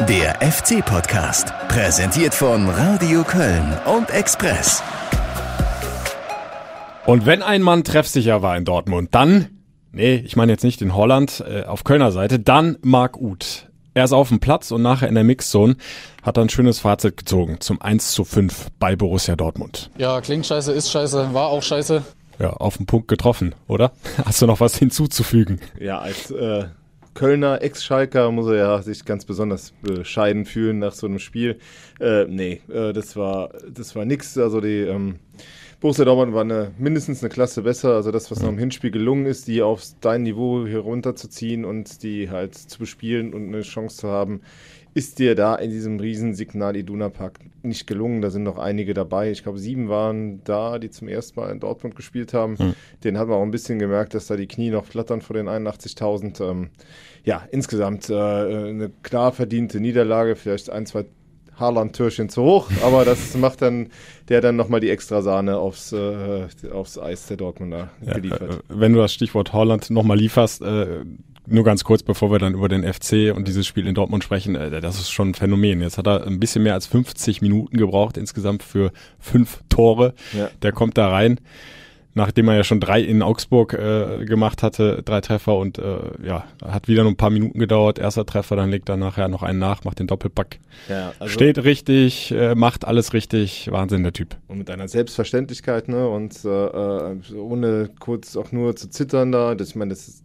Der FC-Podcast, präsentiert von Radio Köln und Express. Und wenn ein Mann treffsicher war in Dortmund, dann, nee, ich meine jetzt nicht in Holland, äh, auf Kölner Seite, dann Marc Uth. Er ist auf dem Platz und nachher in der Mixzone hat er ein schönes Fazit gezogen zum 1 zu 5 bei Borussia Dortmund. Ja, klingt scheiße, ist scheiße, war auch scheiße. Ja, auf den Punkt getroffen, oder? Hast du noch was hinzuzufügen? Ja, als äh, Kölner Ex-Schalker muss er ja sich ganz besonders bescheiden fühlen nach so einem Spiel. Äh, nee, äh, das war das war nix. Also die ähm, Borussia Dortmund war eine, mindestens eine Klasse besser. Also das, was noch im Hinspiel gelungen ist, die auf dein Niveau hier runterzuziehen und die halt zu bespielen und eine Chance zu haben, ist dir da in diesem riesen Signal Iduna Park nicht gelungen. Da sind noch einige dabei. Ich glaube, sieben waren da, die zum ersten Mal in Dortmund gespielt haben. Mhm. Den hat man auch ein bisschen gemerkt, dass da die Knie noch flattern vor den 81.000. Ähm, ja, insgesamt äh, eine klar verdiente Niederlage. Vielleicht ein, zwei Haaland-Türchen zu hoch, aber das macht dann der dann nochmal die extra Sahne aufs, äh, aufs Eis der Dortmunder ja, geliefert. Äh, wenn du das Stichwort Haaland nochmal lieferst, äh, nur ganz kurz, bevor wir dann über den FC und dieses Spiel in Dortmund sprechen, äh, das ist schon ein Phänomen. Jetzt hat er ein bisschen mehr als 50 Minuten gebraucht insgesamt für fünf Tore. Ja. Der kommt da rein nachdem er ja schon drei in Augsburg äh, gemacht hatte, drei Treffer und äh, ja, hat wieder nur ein paar Minuten gedauert. Erster Treffer, dann legt er nachher noch einen nach, macht den Doppelpack. Ja, also Steht richtig, äh, macht alles richtig, Wahnsinn der Typ. Und mit einer Selbstverständlichkeit, ne? Und äh, äh ohne kurz auch nur zu zittern da. Das, ich meine, das, ist,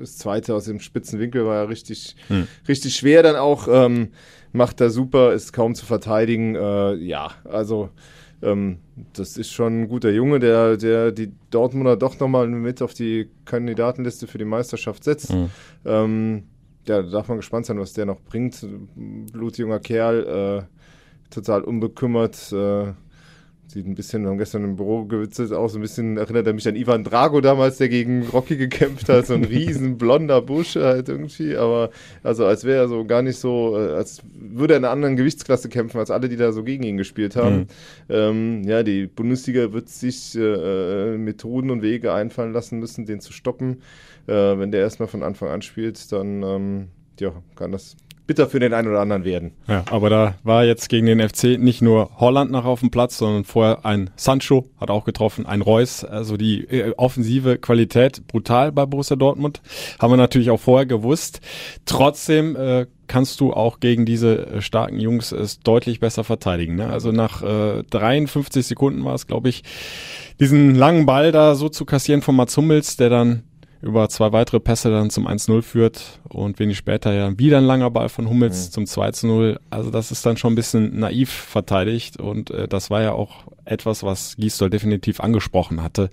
das zweite aus dem spitzen Winkel war ja richtig, hm. richtig schwer dann auch. Ähm, macht er super, ist kaum zu verteidigen. Äh, ja, also ähm, das ist schon ein guter Junge, der, der die Dortmunder doch nochmal mit auf die Kandidatenliste für die Meisterschaft setzt. Mhm. Ähm, ja, da darf man gespannt sein, was der noch bringt. Blutjunger Kerl, äh, total unbekümmert. Äh, Sieht ein bisschen, wir haben gestern im Büro gewitzelt, auch so ein bisschen erinnert er mich an Ivan Drago damals, der gegen Rocky gekämpft hat, so ein riesen blonder Busch halt irgendwie, aber also als wäre er so gar nicht so, äh, als würde er in einer anderen Gewichtsklasse kämpfen, als alle, die da so gegen ihn gespielt haben. Mhm. Ähm, ja, die Bundesliga wird sich äh, Methoden und Wege einfallen lassen müssen, den zu stoppen. Äh, wenn der erstmal von Anfang an spielt, dann ähm, ja, kann das bitter für den einen oder anderen werden. Ja, aber da war jetzt gegen den FC nicht nur Holland nach auf dem Platz, sondern vorher ein Sancho hat auch getroffen, ein Reus. Also die äh, offensive Qualität brutal bei Borussia Dortmund. Haben wir natürlich auch vorher gewusst. Trotzdem äh, kannst du auch gegen diese äh, starken Jungs es deutlich besser verteidigen. Ne? Also nach äh, 53 Sekunden war es, glaube ich, diesen langen Ball da so zu kassieren von Mats Hummels, der dann über zwei weitere Pässe dann zum 1-0 führt und wenig später ja wieder ein langer Ball von Hummels mhm. zum 2-0. Also das ist dann schon ein bisschen naiv verteidigt und äh, das war ja auch etwas, was Gisdol definitiv angesprochen hatte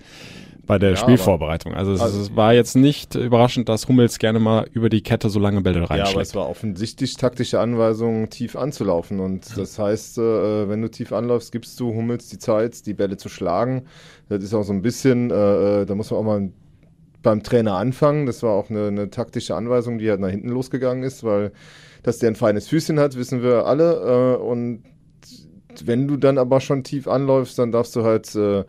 bei der ja, Spielvorbereitung. Also, also es war jetzt nicht überraschend, dass Hummels gerne mal über die Kette so lange Bälle reinschlägt. Ja, aber es war offensichtlich taktische Anweisung, tief anzulaufen. Und das heißt, äh, wenn du tief anläufst, gibst du Hummels die Zeit, die Bälle zu schlagen. Das ist auch so ein bisschen, äh, äh da muss man auch mal beim Trainer anfangen. Das war auch eine, eine, taktische Anweisung, die halt nach hinten losgegangen ist, weil dass der ein feines Füßchen hat, wissen wir alle. Äh, und wenn du dann aber schon tief anläufst, dann darfst du halt äh,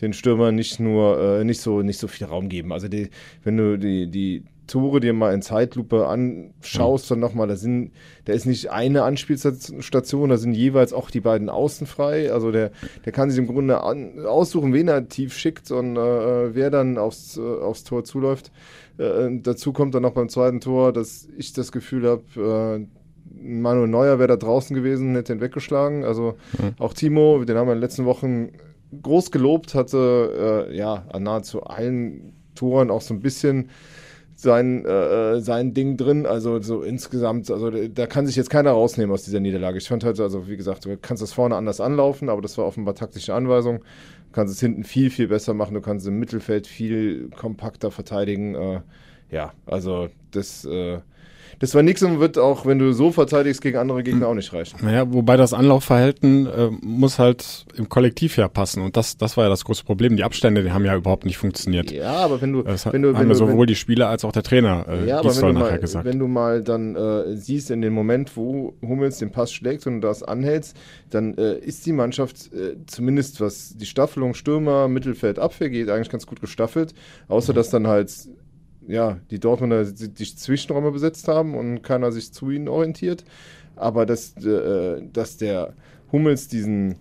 den Stürmer nicht nur äh, nicht so nicht so viel Raum geben. Also die, wenn du die die Tore dir mal in Zeitlupe anschaust, dann nochmal, da sind, da ist nicht eine Anspielstation, da sind jeweils auch die beiden Außen frei. Also der, der kann sich im Grunde an, aussuchen, wen er tief schickt und äh, wer dann aufs, äh, aufs Tor zuläuft. Äh, dazu kommt dann noch beim zweiten Tor, dass ich das Gefühl habe, äh, Manuel Neuer wäre da draußen gewesen, hätte ihn weggeschlagen. Also mhm. auch Timo, den haben wir in den letzten Wochen groß gelobt, hatte äh, ja an nahezu allen Toren auch so ein bisschen sein, äh, sein Ding drin. Also so insgesamt, also da kann sich jetzt keiner rausnehmen aus dieser Niederlage. Ich fand halt, also wie gesagt, du kannst das vorne anders anlaufen, aber das war offenbar taktische Anweisung. Du kannst es hinten viel, viel besser machen. Du kannst im Mittelfeld viel kompakter verteidigen. Äh, ja, also das äh, das war nichts und wird auch, wenn du so verteidigst, gegen andere Gegner auch nicht reichen. Naja, wobei das Anlaufverhalten äh, muss halt im Kollektiv ja passen. Und das, das war ja das große Problem. Die Abstände, die haben ja überhaupt nicht funktioniert. Ja, aber wenn du, das wenn du, haben wenn du, sowohl wenn, die Spieler als auch der Trainer äh, ja, aber wenn du, mal, gesagt. wenn du mal dann äh, siehst, in dem Moment, wo Hummels den Pass schlägt und du das anhältst, dann äh, ist die Mannschaft äh, zumindest was die Staffelung Stürmer, Mittelfeld, Abwehr geht, eigentlich ganz gut gestaffelt. Außer mhm. dass dann halt ja, die Dortmunder die, die Zwischenräume besetzt haben und keiner sich zu ihnen orientiert. Aber dass, äh, dass der Hummels diesen,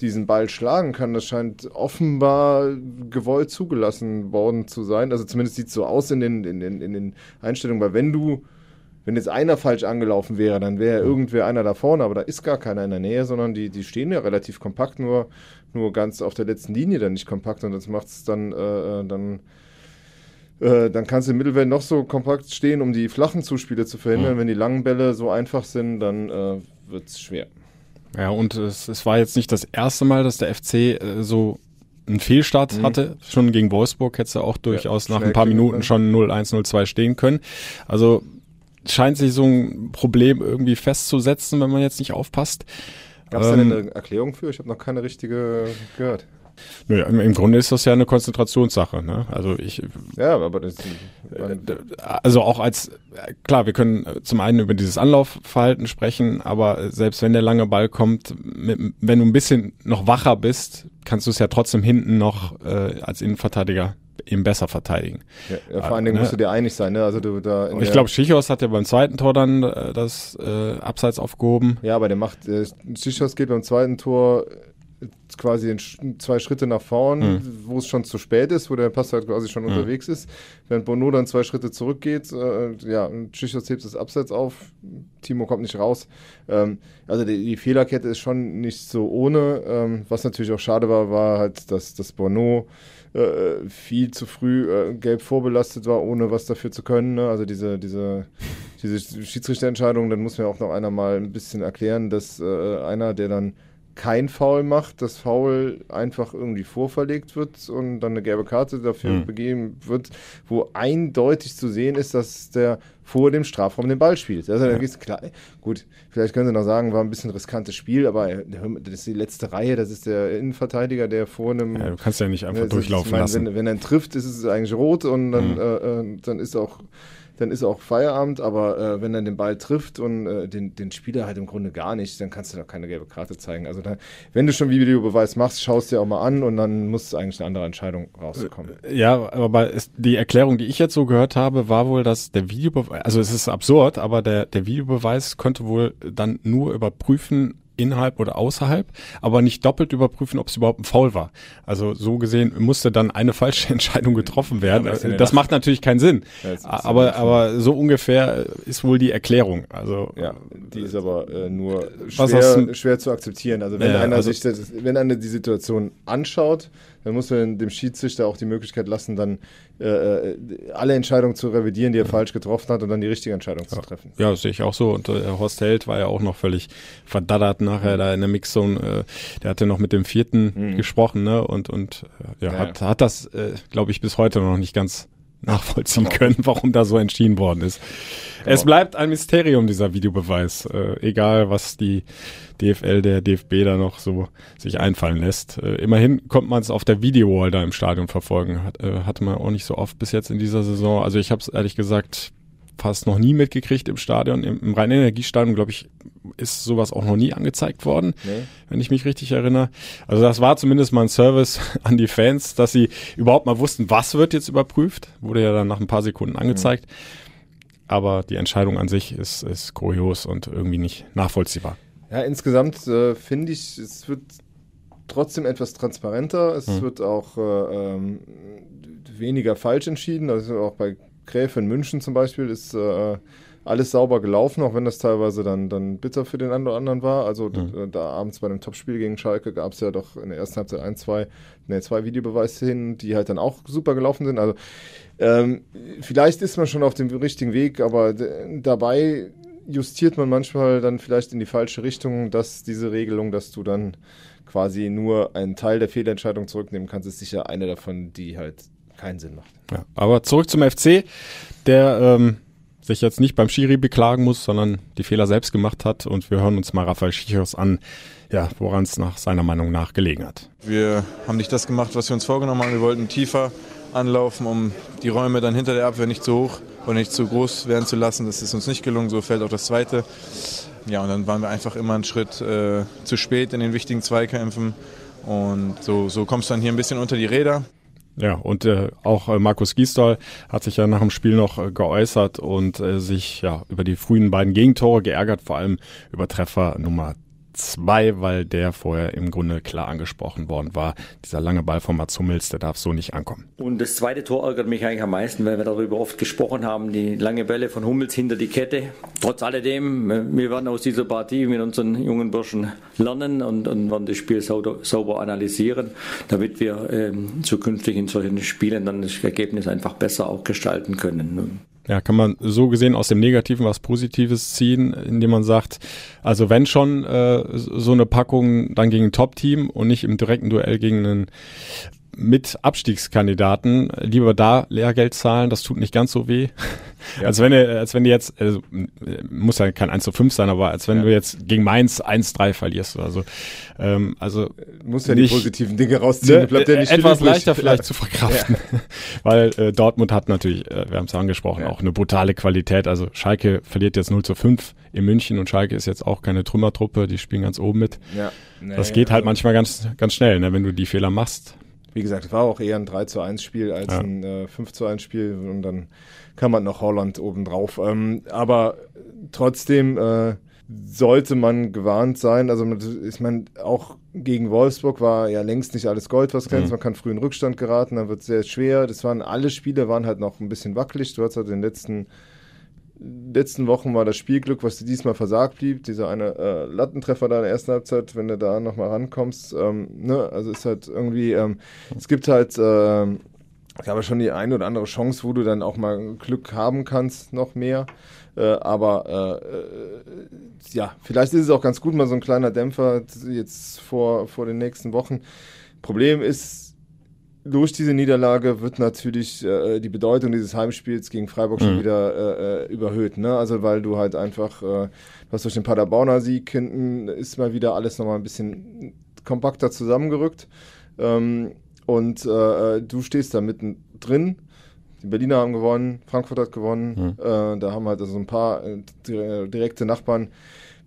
diesen Ball schlagen kann, das scheint offenbar gewollt zugelassen worden zu sein. Also zumindest sieht es so aus in den, in, den, in den Einstellungen, weil wenn du, wenn jetzt einer falsch angelaufen wäre, dann wäre irgendwer einer da vorne, aber da ist gar keiner in der Nähe, sondern die, die stehen ja relativ kompakt, nur, nur ganz auf der letzten Linie dann nicht kompakt und das macht es dann, äh, dann äh, dann kannst du im Mittelfeld noch so kompakt stehen, um die flachen Zuspiele zu verhindern. Mhm. Wenn die langen Bälle so einfach sind, dann äh, wird es schwer. Ja, und es, es, war jetzt nicht das erste Mal, dass der FC äh, so einen Fehlstart mhm. hatte. Schon gegen Wolfsburg hätte er auch durchaus ja, nach ein paar Minuten schon 0-1, 0-2 stehen können. Also scheint sich so ein Problem irgendwie festzusetzen, wenn man jetzt nicht aufpasst. Gab es ähm, denn eine Erklärung für? Ich habe noch keine richtige gehört. Nö, im Grunde ist das ja eine Konzentrationssache. Ne? Also ich. Ja, aber das. Also auch als klar, wir können zum einen über dieses Anlaufverhalten sprechen, aber selbst wenn der lange Ball kommt, wenn du ein bisschen noch wacher bist, kannst du es ja trotzdem hinten noch äh, als Innenverteidiger eben besser verteidigen. Ja, ja vor allen Dingen ne? musst du dir einig sein, ne? Also du da. ich glaube, Schichos hat ja beim zweiten Tor dann äh, das äh, Abseits aufgehoben. Ja, aber der macht, äh, Schichos geht beim zweiten Tor quasi in zwei Schritte nach vorn, mhm. wo es schon zu spät ist, wo der Pass halt quasi schon mhm. unterwegs ist. Während Bono dann zwei Schritte zurückgeht, äh, ja, Tschichos hebt das Abseits auf, Timo kommt nicht raus. Ähm, also die, die, Fehlerkette ist schon nicht so ohne. Ähm, was natürlich auch schade war, war halt, dass das Bono äh, viel zu früh äh, gelb vorbelastet war, ohne was dafür zu können. Ne? Also diese, diese, diese Schiedsrichterentscheidung, dann muss mir auch noch einer mal ein bisschen erklären, dass äh, einer, der dann kein Foul macht, das Foul einfach irgendwie vorverlegt wird und dann eine gelbe Karte dafür mhm. begeben wird, wo eindeutig zu sehen ist, dass der vor dem Strafraum den Ball spielt. Also da klar, gut, vielleicht können Sie noch sagen, war ein bisschen riskantes Spiel, aber das ist die letzte Reihe, das ist der Innenverteidiger, der vor einem. Ja, du kannst ja nicht einfach ne, durchlaufen meine, lassen. Wenn, wenn er trifft, ist es eigentlich rot und dann, mhm. äh, äh dann ist auch dann ist auch Feierabend, aber äh, wenn er den Ball trifft und äh, den, den Spieler halt im Grunde gar nicht, dann kannst du doch keine gelbe Karte zeigen. Also da, wenn du schon Videobeweis machst, schaust dir auch mal an und dann muss eigentlich eine andere Entscheidung rauskommen. Ja, aber es, die Erklärung, die ich jetzt so gehört habe, war wohl, dass der Videobeweis, also es ist absurd, aber der, der Videobeweis könnte wohl dann nur überprüfen, innerhalb oder außerhalb, aber nicht doppelt überprüfen, ob es überhaupt ein Foul war. Also so gesehen musste dann eine falsche Entscheidung getroffen werden. Ja, das macht natürlich keinen Sinn. Ja, aber, aber so ungefähr ist wohl die Erklärung. Also ja, die ist aber äh, nur schwer, schwer zu akzeptieren. Also wenn einer also sich das, wenn einer die Situation anschaut, dann muss man dem Schiedsrichter auch die Möglichkeit lassen, dann äh, äh, alle Entscheidungen zu revidieren, die er falsch getroffen hat und dann die richtige Entscheidung ja. zu treffen. Ja, das sehe ich auch so. Und äh, Horst Held war ja auch noch völlig verdaddert nachher da in der Mixzone. Äh, der hatte noch mit dem vierten mhm. gesprochen, ne? Und, und äh, ja, ja, hat, hat das, äh, glaube ich, bis heute noch nicht ganz nachvollziehen können, warum da so entschieden worden ist. Genau. Es bleibt ein Mysterium, dieser Videobeweis. Äh, egal, was die DFL, der DFB da noch so sich einfallen lässt. Äh, immerhin kommt man es auf der Videowall da im Stadion verfolgen. Hat, äh, hatte man auch nicht so oft bis jetzt in dieser Saison. Also ich habe es ehrlich gesagt fast noch nie mitgekriegt im Stadion. Im, im Rhein-Energiestadion, glaube ich, ist sowas auch noch nie angezeigt worden, nee. wenn ich mich richtig erinnere. Also das war zumindest mal ein Service an die Fans, dass sie überhaupt mal wussten, was wird jetzt überprüft. Wurde ja dann nach ein paar Sekunden angezeigt. Mhm. Aber die Entscheidung an sich ist, ist kurios und irgendwie nicht nachvollziehbar. Ja, insgesamt äh, finde ich, es wird trotzdem etwas transparenter. Es mhm. wird auch äh, ähm, weniger falsch entschieden. Also auch bei Gräfin München zum Beispiel ist äh, alles sauber gelaufen, auch wenn das teilweise dann, dann bitter für den einen oder anderen war. Also mhm. da abends bei dem Topspiel gegen Schalke gab es ja doch in der ersten Halbzeit ein, zwei, ne, zwei Videobeweise hin, die halt dann auch super gelaufen sind. Also ähm, vielleicht ist man schon auf dem richtigen Weg, aber dabei justiert man manchmal dann vielleicht in die falsche Richtung, dass diese Regelung, dass du dann quasi nur einen Teil der Fehlentscheidung zurücknehmen kannst, ist sicher eine davon, die halt keinen Sinn macht. Ja, aber zurück zum FC, der ähm, sich jetzt nicht beim Schiri beklagen muss, sondern die Fehler selbst gemacht hat. Und wir hören uns mal Rafael Schichos an, ja, woran es nach seiner Meinung nach gelegen hat. Wir haben nicht das gemacht, was wir uns vorgenommen haben. Wir wollten tiefer anlaufen, um die Räume dann hinter der Abwehr nicht zu hoch oder nicht zu groß werden zu lassen. Das ist uns nicht gelungen, so fällt auch das zweite. Ja, und dann waren wir einfach immer einen Schritt äh, zu spät in den wichtigen Zweikämpfen. Und so, so kommst du dann hier ein bisschen unter die Räder. Ja, und äh, auch äh, Markus Gisdol hat sich ja nach dem Spiel noch äh, geäußert und äh, sich ja über die frühen beiden Gegentore geärgert, vor allem über Treffer Nummer zwei, weil der vorher im Grunde klar angesprochen worden war. Dieser lange Ball von Mats Hummels, der darf so nicht ankommen. Und das zweite Tor ärgert mich eigentlich am meisten, weil wir darüber oft gesprochen haben, die lange Bälle von Hummels hinter die Kette. Trotz alledem, wir werden aus dieser Partie mit unseren jungen Burschen lernen und, und werden das Spiel sauber, sauber analysieren, damit wir ähm, zukünftig in solchen Spielen dann das Ergebnis einfach besser auch gestalten können ja, kann man so gesehen aus dem Negativen was Positives ziehen, indem man sagt, also wenn schon äh, so eine Packung dann gegen ein Top-Team und nicht im direkten Duell gegen einen mit Abstiegskandidaten lieber da Lehrgeld zahlen, das tut nicht ganz so weh. Ja. Als wenn du, als wenn du jetzt, also, muss ja kein 1 zu 5 sein, aber als wenn ja. du jetzt gegen Mainz 1-3 verlierst oder so. Ähm, also muss ja nicht, die positiven Dinge rausziehen, ne, bleibt ja nicht etwas leichter vielleicht zu verkraften. Weil äh, Dortmund hat natürlich, äh, wir haben es angesprochen, auch eine brutale Qualität. Also Schalke verliert jetzt 0 zu 5 in München und Schalke ist jetzt auch keine Trümmertruppe, die spielen ganz oben mit. Ja. Nee, das geht halt also manchmal ganz, ganz schnell, ne, wenn du die Fehler machst wie gesagt, es war auch eher ein 3 zu 1 Spiel als ja. ein äh, 5 zu 1 Spiel und dann kann man noch Holland obendrauf. Ähm, aber trotzdem äh, sollte man gewarnt sein. Also ich meine, auch gegen Wolfsburg war ja längst nicht alles Gold, was glänzt. Mhm. Man kann früh in Rückstand geraten, dann wird es sehr schwer. Das waren alle Spiele waren halt noch ein bisschen wackelig. Du hast halt den letzten letzten Wochen war das Spielglück, was dir diesmal versagt blieb. Dieser eine äh, Lattentreffer da in der ersten Halbzeit, wenn du da nochmal rankommst. Ähm, ne? Also ist halt irgendwie, ähm, es gibt halt, äh, ich habe schon die eine oder andere Chance, wo du dann auch mal Glück haben kannst, noch mehr. Äh, aber äh, äh, ja, vielleicht ist es auch ganz gut, mal so ein kleiner Dämpfer jetzt vor, vor den nächsten Wochen. Problem ist, durch diese Niederlage wird natürlich äh, die Bedeutung dieses Heimspiels gegen Freiburg schon mhm. wieder äh, äh, überhöht. Ne? Also weil du halt einfach, äh, was durch den Paderborner Sieg hinten ist mal wieder alles nochmal ein bisschen kompakter zusammengerückt. Ähm, und äh, äh, du stehst da mittendrin. Die Berliner haben gewonnen, Frankfurt hat gewonnen. Mhm. Äh, da haben halt also ein paar direkte Nachbarn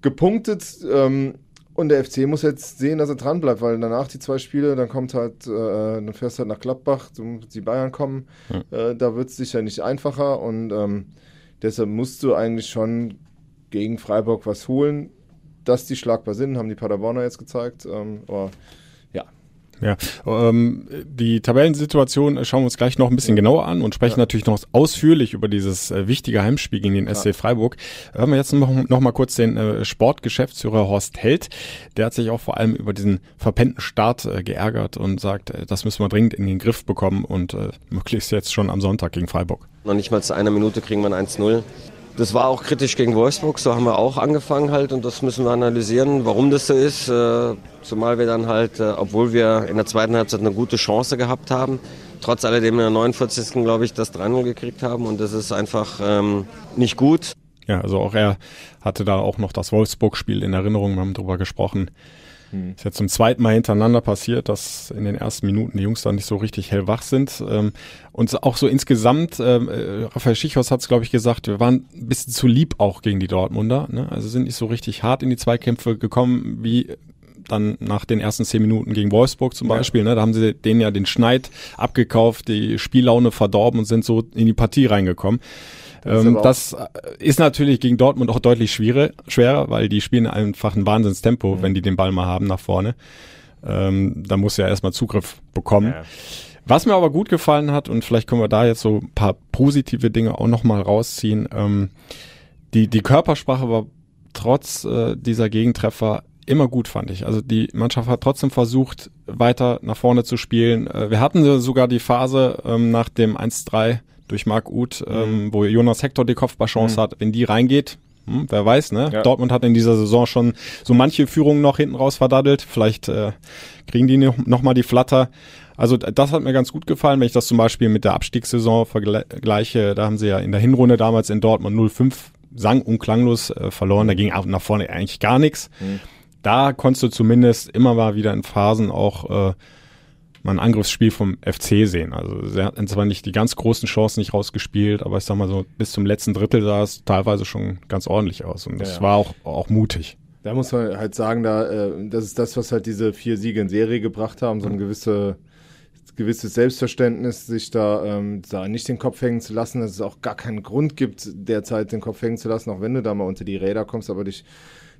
gepunktet. Ähm, und der FC muss jetzt sehen, dass er dran bleibt, weil danach die zwei Spiele, dann kommt halt, äh, dann fährst du halt nach Gladbach, die Bayern kommen, mhm. äh, da wird es sicher nicht einfacher und ähm, deshalb musst du eigentlich schon gegen Freiburg was holen. Dass die schlagbar sind, haben die Paderborner jetzt gezeigt. Ähm, aber ja, ähm, die Tabellensituation schauen wir uns gleich noch ein bisschen genauer an und sprechen ja. natürlich noch ausführlich über dieses äh, wichtige Heimspiel gegen den ja. SC Freiburg. Hören wir jetzt noch, noch mal kurz den äh, Sportgeschäftsführer Horst Held. Der hat sich auch vor allem über diesen verpennten Start äh, geärgert und sagt, äh, das müssen wir dringend in den Griff bekommen und äh, möglichst jetzt schon am Sonntag gegen Freiburg. Noch nicht mal zu einer Minute kriegen wir ein 1-0. Das war auch kritisch gegen Wolfsburg, so haben wir auch angefangen halt und das müssen wir analysieren, warum das so ist. Äh, zumal wir dann halt, äh, obwohl wir in der zweiten Halbzeit eine gute Chance gehabt haben, trotz alledem in der 49. glaube ich das 3-0 gekriegt haben und das ist einfach ähm, nicht gut. Ja, also auch er hatte da auch noch das Wolfsburg-Spiel in Erinnerung, wir haben darüber gesprochen. Hm. Ist jetzt zum zweiten Mal hintereinander passiert, dass in den ersten Minuten die Jungs da nicht so richtig hellwach sind. Ähm, und auch so insgesamt, ähm, äh, Raphael Schichhaus hat es, glaube ich, gesagt, wir waren ein bisschen zu lieb auch gegen die Dortmunder. Ne? Also sind nicht so richtig hart in die Zweikämpfe gekommen, wie dann nach den ersten zehn Minuten gegen Wolfsburg zum Beispiel. Ja. Ne? Da haben sie denen ja den Schneid abgekauft, die Spiellaune verdorben und sind so in die Partie reingekommen. Ähm, das ist natürlich gegen Dortmund auch deutlich schwieriger, schwerer, weil die spielen einfach ein Wahnsinnstempo, mhm. wenn die den Ball mal haben nach vorne. Ähm, da muss ja erstmal Zugriff bekommen. Ja. Was mir aber gut gefallen hat, und vielleicht können wir da jetzt so ein paar positive Dinge auch nochmal rausziehen, ähm, die, die Körpersprache war trotz äh, dieser Gegentreffer immer gut, fand ich. Also die Mannschaft hat trotzdem versucht, weiter nach vorne zu spielen. Äh, wir hatten sogar die Phase ähm, nach dem 1-3 durch Marc Uth, mhm. ähm, wo Jonas Hector die Kopfballchance mhm. hat. Wenn die reingeht, hm, wer weiß, ne? Ja. Dortmund hat in dieser Saison schon so manche Führungen noch hinten raus verdaddelt. Vielleicht äh, kriegen die noch, noch mal die Flatter. Also das hat mir ganz gut gefallen, wenn ich das zum Beispiel mit der Abstiegssaison vergleiche. Da haben sie ja in der Hinrunde damals in Dortmund 0-5 sang und klanglos äh, verloren. Da ging auch nach vorne eigentlich gar nichts. Mhm. Da konntest du zumindest immer mal wieder in Phasen auch äh, mal ein Angriffsspiel vom FC sehen. Also sie hatten zwar nicht die ganz großen Chancen nicht rausgespielt, aber ich sag mal so, bis zum letzten Drittel sah es teilweise schon ganz ordentlich aus. Und das ja, ja. war auch, auch mutig. Da muss man halt sagen, da, äh, das ist das, was halt diese vier Siege in Serie gebracht haben, so eine gewisse gewisses Selbstverständnis, sich da, ähm, da nicht den Kopf hängen zu lassen, dass es auch gar keinen Grund gibt, derzeit den Kopf hängen zu lassen, auch wenn du da mal unter die Räder kommst, aber dich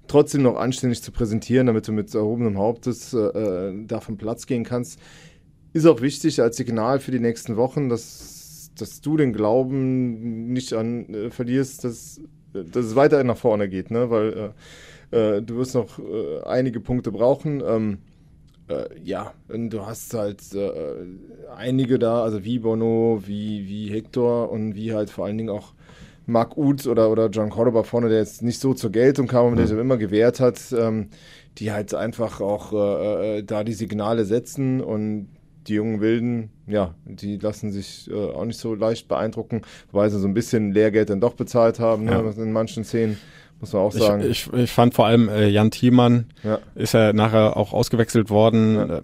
trotzdem noch anständig zu präsentieren, damit du mit erhobenem Hauptes äh, äh, da vom Platz gehen kannst, ist auch wichtig als Signal für die nächsten Wochen, dass, dass du den Glauben nicht an äh, verlierst, dass, dass es weiterhin nach vorne geht, ne? weil äh, äh, du wirst noch äh, einige Punkte brauchen. Ähm, äh, ja, du hast halt einige da, also wie Bono, wie, wie Hector und wie halt vor allen Dingen auch Mark Uth oder, oder John Cordoba vorne, der jetzt nicht so zur Geltung kam, aber der sich immer gewehrt hat, ähm, die halt einfach auch äh, da die Signale setzen und die jungen Wilden, ja, die lassen sich äh, auch nicht so leicht beeindrucken, weil sie so ein bisschen Lehrgeld dann doch bezahlt haben ne, Ja. in manchen Szenen, muss man auch sagen. Ich, ich, ich fand vor allem äh, Jan Thiemann Ja. ist ja nachher auch ausgewechselt worden, äh,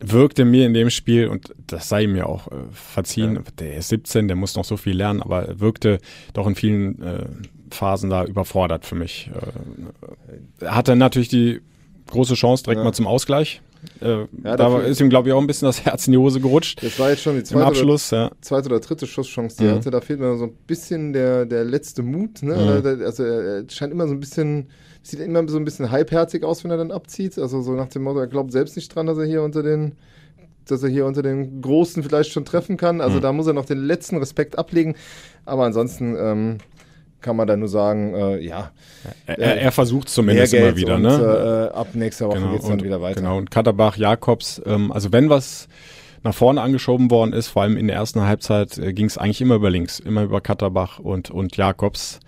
wirkte mir in dem Spiel, und das sei ihm ja auch äh, verziehen, der ist 17, der muss noch so viel lernen, aber er wirkte doch in vielen äh, Phasen da überfordert für mich. Äh, er hatte natürlich die große Chance direkt Ja. mal zum Ausgleich. Äh, Ja, da ist ihm, glaube ich, auch ein bisschen das Herz in die Hose gerutscht. das war jetzt schon die zweite oder Abschluss, ja. zweite oder dritte Schusschance, die er Mhm. hatte. Da fehlt mir so ein bisschen der, der letzte Mut. Ne? Mhm. Also er scheint immer so ein bisschen, sieht immer so ein bisschen halbherzig aus, wenn er dann abzieht. Also so nach dem Motto, er glaubt selbst nicht dran, dass er hier unter den dass er hier unter den Großen vielleicht schon treffen kann. Also Mhm. da muss er noch den letzten Respekt ablegen. Aber ansonsten ähm, kann man da nur sagen, äh, ja, Er, er, er versucht zumindest immer wieder. und, ne? äh, ab nächster Woche Genau, geht's dann und, wieder weiter. Genau, und Katterbach, Jakobs, ähm, also wenn was nach vorne angeschoben worden ist, vor allem in der ersten Halbzeit, äh, ging es eigentlich immer über links, immer über Katterbach und, und Jakobs.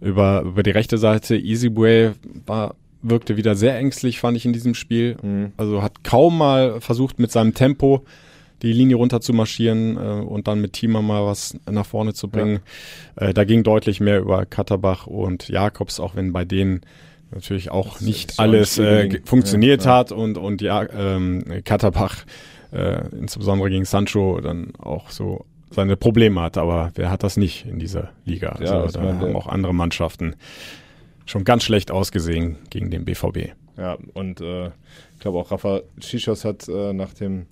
Über, über die rechte Seite, Easyway war, wirkte wieder sehr ängstlich, fand ich in diesem Spiel. Mhm. Also hat kaum mal versucht, mit seinem Tempo die Linie runter zu marschieren äh, und dann mit Thiemann mal was nach vorne zu bringen. Äh, da ging deutlich mehr über Katterbach und Jakobs, auch wenn bei denen natürlich auch nicht ist auch alles nicht äh, funktioniert ja, ja. hat und und ja ähm, Katterbach äh, insbesondere gegen Sancho dann auch so seine Probleme hat, aber wer hat das nicht in dieser Liga? Also Ja, ich da meine, haben auch andere Mannschaften schon ganz schlecht ausgesehen gegen den BVB. Ja, und äh, ich glaube auch Rafa Chichos hat äh, nach dem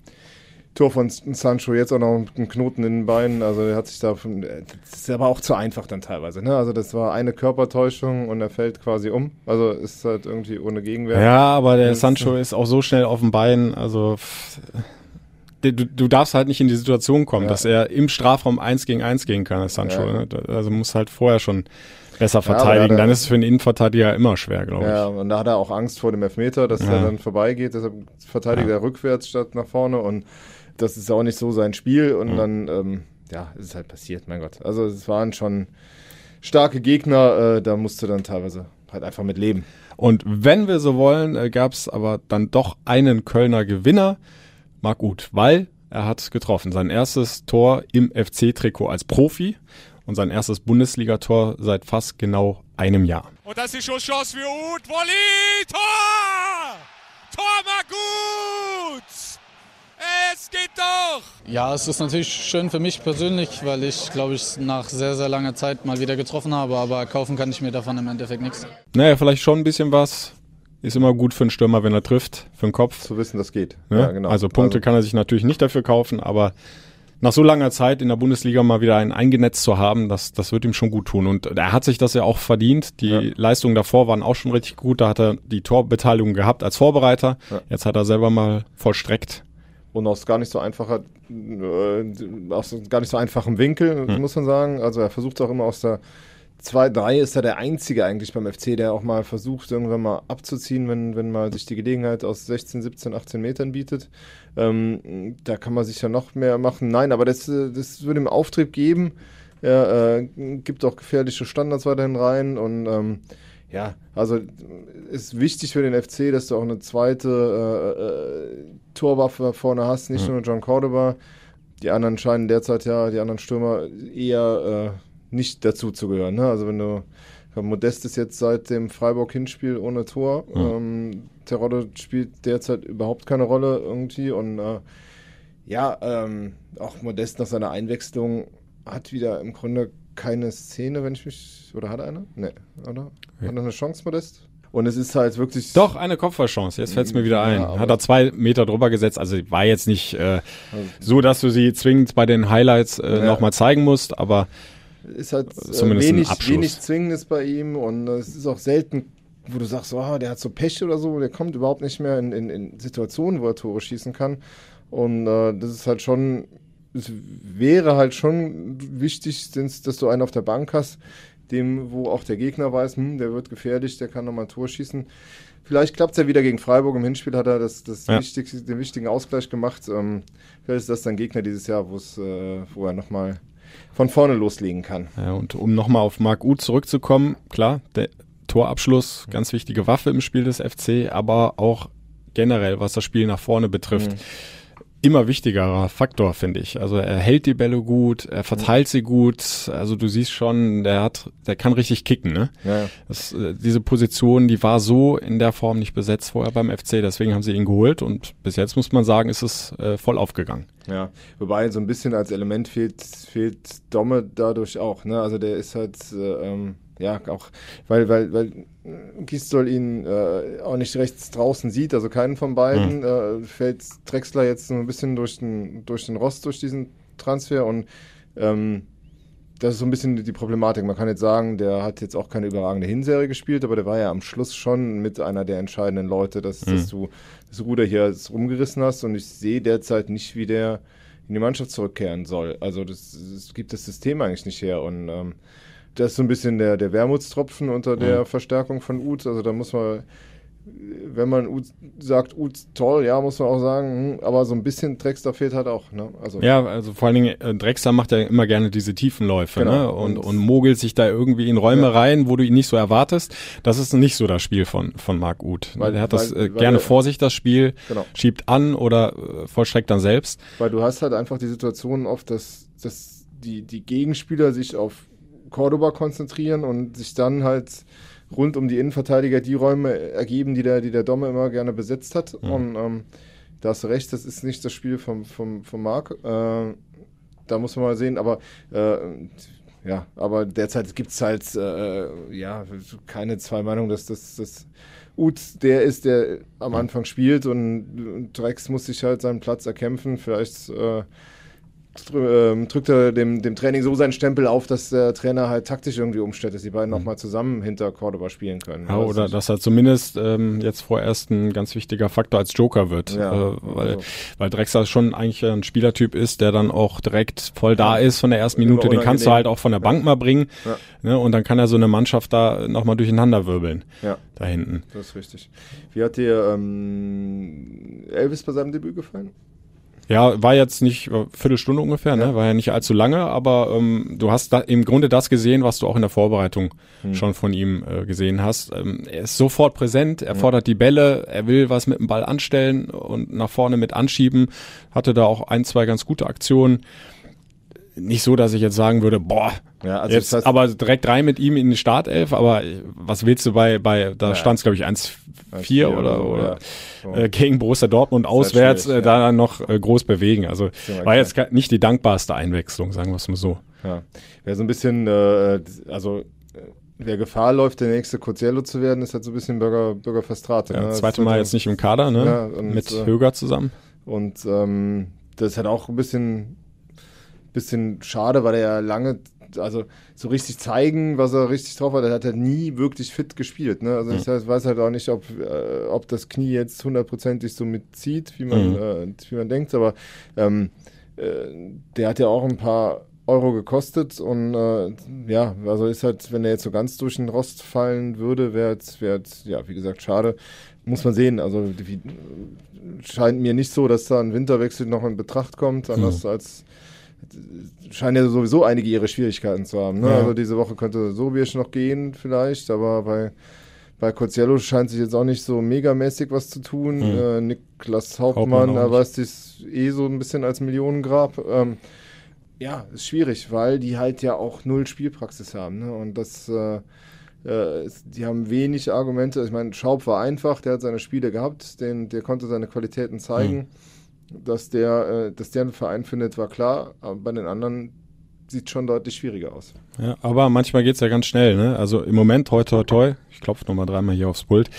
Tor von Sancho jetzt auch noch einen Knoten in den Beinen. Also er hat sich da, äh, das ist aber auch zu einfach dann teilweise. Ne? Also das war eine Körpertäuschung und er fällt quasi um. Also ist halt irgendwie ohne Gegenwehr. Ja, aber der Sancho ist auch so schnell auf dem Bein, also du, du darfst halt nicht in die Situation kommen, Ja. dass er im Strafraum eins gegen eins gehen kann, der Sancho. Ja. Ne? Also muss halt vorher schon besser verteidigen. da- Dann ist es für einen Innenverteidiger immer schwer, glaube ich. Ja, und da hat er auch Angst vor dem Elfmeter, dass Ja. er dann vorbeigeht. Deshalb verteidigt Ja. er rückwärts statt nach vorne. Und das ist auch nicht so sein Spiel. Und Mhm. dann, ähm, ja, ist es halt passiert, mein Gott. Also es waren schon starke Gegner. Äh, da musste dann teilweise halt einfach mit leben. Und wenn wir so wollen, äh, gab es aber dann doch einen Kölner Gewinner, Marc Uth, weil er hat getroffen. Sein erstes Tor im FC-Trikot als Profi und sein erstes Bundesligator seit fast genau einem Jahr. Und das ist die Schusschance für Uth. Volley! Tor! Tor mal gut! Es geht doch! Ja, es ist natürlich schön für mich persönlich, weil ich, glaube ich, nach sehr, sehr langer Zeit mal wieder getroffen habe. Aber kaufen kann ich mir davon im Endeffekt nichts. Naja, vielleicht schon ein bisschen was. Ist immer gut für einen Stürmer, wenn er trifft, für den Kopf. Zu wissen, das geht. Ne? Ja, genau. Also Punkte kann er sich natürlich nicht dafür kaufen, aber nach so langer Zeit in der Bundesliga mal wieder einen eingenetzt zu haben, das, das wird ihm schon gut tun. Und er hat sich das ja auch verdient. Die Ja. Leistungen davor waren auch schon richtig gut. Da hat er die Torbeteiligung gehabt als Vorbereiter. Ja. Jetzt hat er selber mal vollstreckt. Und aus gar nicht so einfacher, äh, aus gar nicht so einfachem Winkel, muss man sagen. Also er versucht auch immer aus der 2-3 ist er der Einzige eigentlich beim FC, der auch mal versucht, irgendwann mal abzuziehen, wenn, wenn mal sich die Gelegenheit aus 16, 17, 18 Metern bietet. Ähm, da kann man sich ja noch mehr machen. Nein, aber das, äh, das würde ihm Auftrieb geben. Er äh, gibt auch gefährliche Standards weiterhin rein und ähm, ja, also ist wichtig für den FC, dass du auch eine zweite äh, äh, Torwaffe vorne hast, nicht nur John Cordoba. Die anderen scheinen derzeit ja, die anderen Stürmer eher äh, nicht dazu zu gehören. Ne? Also wenn du Modest ist jetzt seit dem Freiburg-Hinspiel ohne Tor. Ähm, Terodde spielt derzeit überhaupt keine Rolle irgendwie und äh, ja, ähm, auch Modest nach seiner Einwechslung hat wieder im Grunde keine Szene, wenn ich mich. Oder hat er eine? Nee, oder? Hat er eine Chance, Modest? Und es ist halt wirklich. Doch, eine Kopfballchance. Jetzt fällt es mir wieder ein. Ja, Hat er zwei Meter drüber gesetzt. Also war jetzt nicht äh, so, dass du sie zwingend bei den Highlights äh, Ja. nochmal zeigen musst, aber ist halt äh, Zumindest ein wenig, Abschluss. wenig Zwingendes bei ihm und äh, es ist auch selten, wo du sagst, oh, der hat so Pech oder so, der kommt überhaupt nicht mehr in, in, in Situationen, wo er Tore schießen kann. Und äh, das ist halt schon, es wäre halt schon wichtig, dass du einen auf der Bank hast, dem, wo auch der Gegner weiß, hm, der wird gefährlich, der kann nochmal ein Tor schießen. Vielleicht klappt es ja wieder gegen Freiburg. Im Hinspiel hat er das, das Ja. wichtigste, den wichtigen Ausgleich gemacht. Ähm, vielleicht ist das dann Gegner dieses Jahr, wo es, äh, wo er nochmal von vorne loslegen kann. Ja, und um nochmal auf Marc Uth zurückzukommen, klar, der Torabschluss, ganz wichtige Waffe im Spiel des FC, aber auch generell, was das Spiel nach vorne betrifft, immer wichtigerer Faktor, finde ich. Also er hält die Bälle gut, er verteilt sie gut, also du siehst schon, der hat, der kann richtig kicken, ne? Ja. Das, äh, diese Position, die war so in der Form nicht besetzt vorher beim FC, deswegen haben sie ihn geholt und bis jetzt muss man sagen, ist es äh, voll aufgegangen. Ja, wobei so ein bisschen als Element fehlt, fehlt Domme dadurch auch. Ne? Also der ist halt, äh, ähm, ja, auch, weil, weil, weil Gistol ihn äh, auch nicht rechts draußen sieht, also keinen von beiden, äh, fällt Drexler jetzt so ein bisschen durch den, durch den Rost, durch diesen Transfer und ähm, das ist so ein bisschen die Problematik. Man kann jetzt sagen, der hat jetzt auch keine überragende Hinserie gespielt, aber der war ja am Schluss schon mit einer der entscheidenden Leute, dass, dass du das Ruder hier rumgerissen hast und ich sehe derzeit nicht, wie der in die Mannschaft zurückkehren soll. Also das, das gibt das System eigentlich nicht her und ähm, das ist so ein bisschen der, der Wermutstropfen unter der Verstärkung von Uth. Also da muss man, wenn man Uth sagt, Uth toll, ja, muss man auch sagen, hm, aber so ein bisschen Drexler fehlt halt auch. Ne? Also, Ja, also vor allen Dingen, äh, Drexler macht ja immer gerne diese Tiefenläufe Genau. ne? und, Und- und mogelt sich da irgendwie in Räume Ja. rein, wo du ihn nicht so erwartest. Das ist nicht so das Spiel von, von Marc Uth. Weil- der hat das weil- äh, weil gerne er- vor sich, das Spiel, Genau. schiebt an oder äh, vollstreckt dann selbst. Weil du hast halt einfach die Situation oft, dass, dass die, die Gegenspieler sich auf Cordoba konzentrieren und sich dann halt rund um die Innenverteidiger die Räume ergeben, die der, die der Domme immer gerne besetzt hat. Und ähm, da hast du recht, das ist nicht das Spiel vom, vom, vom Marc. Äh, da muss man mal sehen, aber äh, ja, aber derzeit gibt es halt äh, ja keine zwei Meinungen, dass das, das Uth der ist, der am Anfang spielt und Drex muss sich halt seinen Platz erkämpfen. Vielleicht äh, drückt er dem, dem Training so seinen Stempel auf, dass der Trainer halt taktisch irgendwie umstellt, dass die beiden nochmal zusammen hinter Cordoba spielen können. Ja, Weiß oder dass er zumindest ähm, jetzt vorerst ein ganz wichtiger Faktor als Joker wird. Ja, äh, weil, also. weil Drexler schon eigentlich ein Spielertyp ist, der dann auch direkt voll da ist von der ersten Minute. Den kannst du halt auch von der Bank mal bringen. Ja. Ne, und dann kann er so eine Mannschaft da nochmal durcheinander wirbeln. Ja, Da hinten. das ist richtig. Wie hat dir ähm, Elvis bei seinem Debüt gefallen? Ja, war jetzt nicht äh, Viertelstunde ungefähr, ne? War ja nicht allzu lange, aber ähm, du hast da im Grunde das gesehen, was du auch in der Vorbereitung schon von ihm äh, gesehen hast. Ähm, er ist sofort präsent, er fordert die Bälle, er will was mit dem Ball anstellen und nach vorne mit anschieben. Hatte da auch ein, zwei ganz gute Aktionen. Nicht so, dass ich jetzt sagen würde, boah, Ja, also jetzt das heißt- aber direkt rein mit ihm in die Startelf, aber was willst du bei, bei da Ja. stand es glaube ich 1-4 1-4 oder, oder oder. So. äh, gegen Borussia Dortmund auswärts äh, da dann noch äh, groß bewegen. Also war jetzt nicht die dankbarste Einwechslung, sagen wir es mal so. Ja, wäre so ein bisschen, äh, also äh, wer Gefahr läuft, der nächste Coziello zu werden, ist halt so ein bisschen Bürger, Bürger Verstrate. Ja, ne? Zweite Mal jetzt nicht im Kader, ne? Ja, und, Mit äh, Höger zusammen. Und ähm, das ist halt auch ein bisschen, bisschen schade, weil er ja lange, also so richtig zeigen, was er richtig drauf hat, er hat halt nie wirklich fit gespielt. Ne? Also ich weiß halt auch nicht, ob, äh, ob das Knie jetzt hundertprozentig so mitzieht, wie man, Mhm. äh, wie man denkt, aber ähm, äh, der hat ja auch ein paar Euro gekostet und äh, ja, also ist halt, wenn er jetzt so ganz durch den Rost fallen würde, wäre wär jetzt, ja, wie gesagt, schade. Muss man sehen. Also wie, scheint mir nicht so, dass da ein Winterwechsel noch in Betracht kommt, anders als scheinen ja sowieso einige ihre Schwierigkeiten zu haben. Ne? Ja. Also diese Woche könnte Sobiech noch gehen vielleicht, aber bei bei Coziello scheint sich jetzt auch nicht so megamäßig was zu tun. Mhm. Äh, Niklas Hauptmann Hauptmann erweist sich eh so ein bisschen als Millionengrab. Ähm, ja, ist schwierig, weil die halt ja auch null Spielpraxis haben. Ne? Und das, äh, äh, ist- die haben wenig Argumente. Ich meine, Schaub war einfach, der hat seine Spiele gehabt, den, der konnte seine Qualitäten zeigen. Dass der, äh, dass der einen Verein findet, war klar. Aber bei den anderen sieht schon deutlich schwieriger aus. Ja, aber manchmal geht's ja ganz schnell. Ne? Also im Moment, toi, toi, toi, ich klopfe nochmal dreimal hier aufs Pult,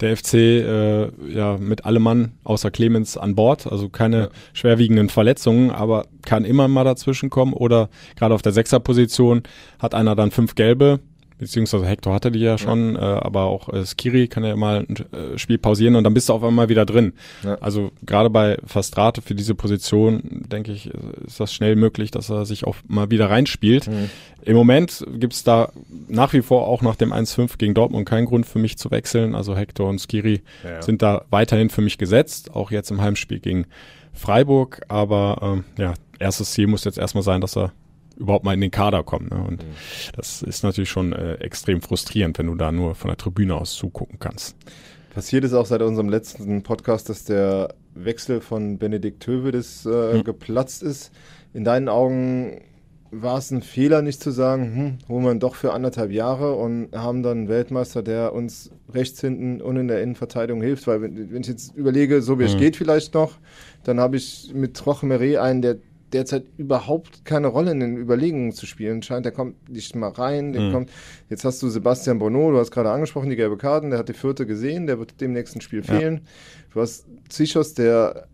der FC äh, ja mit allem Mann außer Clemens an Bord, also keine ja. schwerwiegenden Verletzungen, aber kann immer mal dazwischen kommen oder gerade auf der Sechserposition hat einer dann fünf gelbe, beziehungsweise Hector hatte die ja schon, ja. Äh, aber auch äh, Skiri kann ja mal ein äh, Spiel pausieren und dann bist du auf einmal wieder drin. Ja. Also gerade bei Fastrate für diese Position, denke ich, ist das schnell möglich, dass er sich auch mal wieder reinspielt. Mhm. Im Moment gibt's da nach wie vor auch nach dem 1-5 gegen Dortmund keinen Grund für mich zu wechseln. Also Hector und Skiri ja, sind da weiterhin für mich gesetzt, auch jetzt im Heimspiel gegen Freiburg. Aber ähm, ja, erstes Ziel muss jetzt erstmal sein, dass er überhaupt mal in den Kader kommen. Ne? Und mhm. das ist natürlich schon äh, extrem frustrierend, wenn du da nur von der Tribüne aus zugucken kannst. Passiert ist auch seit unserem letzten Podcast, dass der Wechsel von Benedikt Hövedes äh, mhm. geplatzt ist. In deinen Augen war es ein Fehler, nicht zu sagen, hm, holen wir ihn doch für anderthalb Jahre und haben dann einen Weltmeister, der uns rechts hinten und in der Innenverteidigung hilft. Weil wenn, wenn ich jetzt überlege, so wie es mhm. geht vielleicht noch, dann habe ich mit Meret einen, der derzeit überhaupt keine Rolle in den Überlegungen zu spielen scheint. Der kommt nicht mal rein. Der mhm. kommt, jetzt hast du Sebastian Bonneau, du hast gerade angesprochen, die gelbe Karten, der hat die vierte gesehen, der wird dem nächsten Spiel fehlen. Ja. Du hast Zichos, der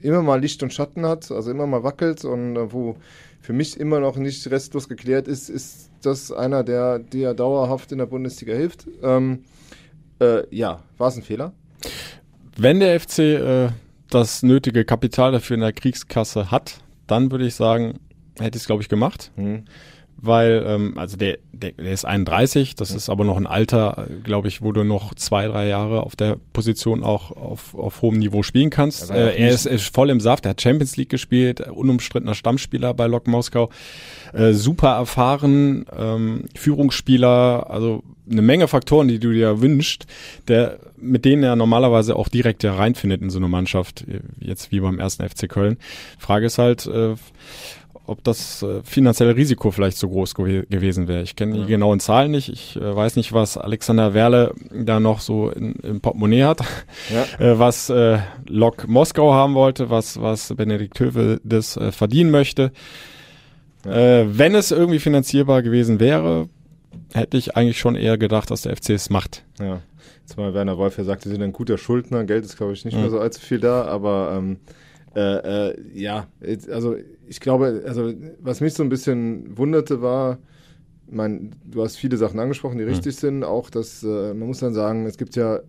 immer mal Licht und Schatten hat, also immer mal wackelt und äh, wo für mich immer noch nicht restlos geklärt ist, ist das einer, der dir dauerhaft in der Bundesliga hilft. Ähm, äh, ja, war es ein Fehler? Wenn der FC äh, das nötige Kapital dafür in der Kriegskasse hat, dann würde ich sagen, hätte ich es, glaube ich, gemacht. Mhm. Weil, ähm, also der, der, der ist 31, das mhm. ist aber noch ein Alter, glaube ich, wo du noch zwei, drei Jahre auf der Position auch auf, auf hohem Niveau spielen kannst. Äh, er ist, ist voll im Saft, er hat Champions League gespielt, unumstrittener Stammspieler bei Lok Moskau, äh, super erfahren, ähm, Führungsspieler, also eine Menge Faktoren, die du dir wünschst, der, mit denen er normalerweise auch direkt ja reinfindet in so eine Mannschaft, jetzt wie beim ersten FC Köln. Frage ist halt, äh, ob das äh, finanzielle Risiko vielleicht so groß gew gewesen wäre. Ich kenne ja. die genauen Zahlen nicht. Ich äh, weiß nicht, was Alexander Werle da noch so in, im Portemonnaie hat, ja. äh, was äh, Lok Moskau haben wollte, was, was Benedikt Hövel das äh, verdienen möchte. Ja. Äh, wenn es irgendwie finanzierbar gewesen wäre, hätte ich eigentlich schon eher gedacht, dass der FC es macht. Ja. Jetzt mal Werner Wolf, er sagte, sie sind ein guter Schuldner. Geld ist, glaube ich, nicht mehr so allzu viel da, aber ähm, äh, äh, ja, also ich glaube, also was mich so ein bisschen wunderte war, mein, du hast viele Sachen angesprochen, die mhm. richtig sind. Auch dass äh, man muss dann sagen, es gibt ja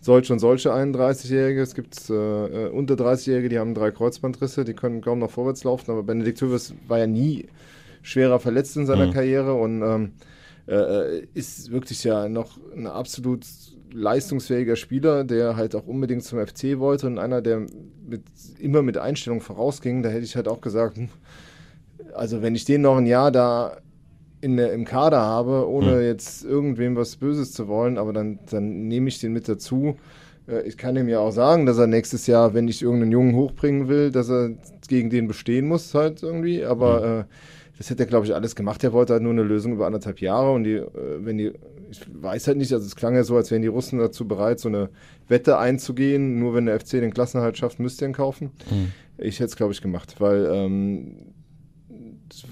solche und solche 31-Jährige, es gibt äh, äh unter 30-Jährige, die haben drei Kreuzbandrisse, die können kaum noch vorwärts laufen, aber Benedikt Höves war ja nie schwerer verletzt in seiner mhm. Karriere und ähm, äh, ist wirklich ja noch ein absolut leistungsfähiger Spieler, der halt auch unbedingt zum FC wollte und einer, der mit, immer mit Einstellung vorausging, da hätte ich halt auch gesagt, hm, also wenn ich den noch ein Jahr da in der, im Kader habe, ohne mhm. jetzt irgendwem was Böses zu wollen, aber dann, dann nehme ich den mit dazu. Äh, ich kann ihm ja auch sagen, dass er nächstes Jahr, wenn ich irgendeinen Jungen hochbringen will, dass er gegen den bestehen muss halt irgendwie, aber mhm. äh, das hätte er, glaube ich, alles gemacht. Er wollte halt nur eine Lösung über anderthalb Jahre und die, äh, wenn die, ich weiß halt nicht, also es klang ja so, als wären die Russen dazu bereit, so eine Wette einzugehen. Nur wenn der FC den Klassenhalt schafft, müsst ihr ihn kaufen. Mhm. Ich hätte es, glaube ich, gemacht, weil, ähm,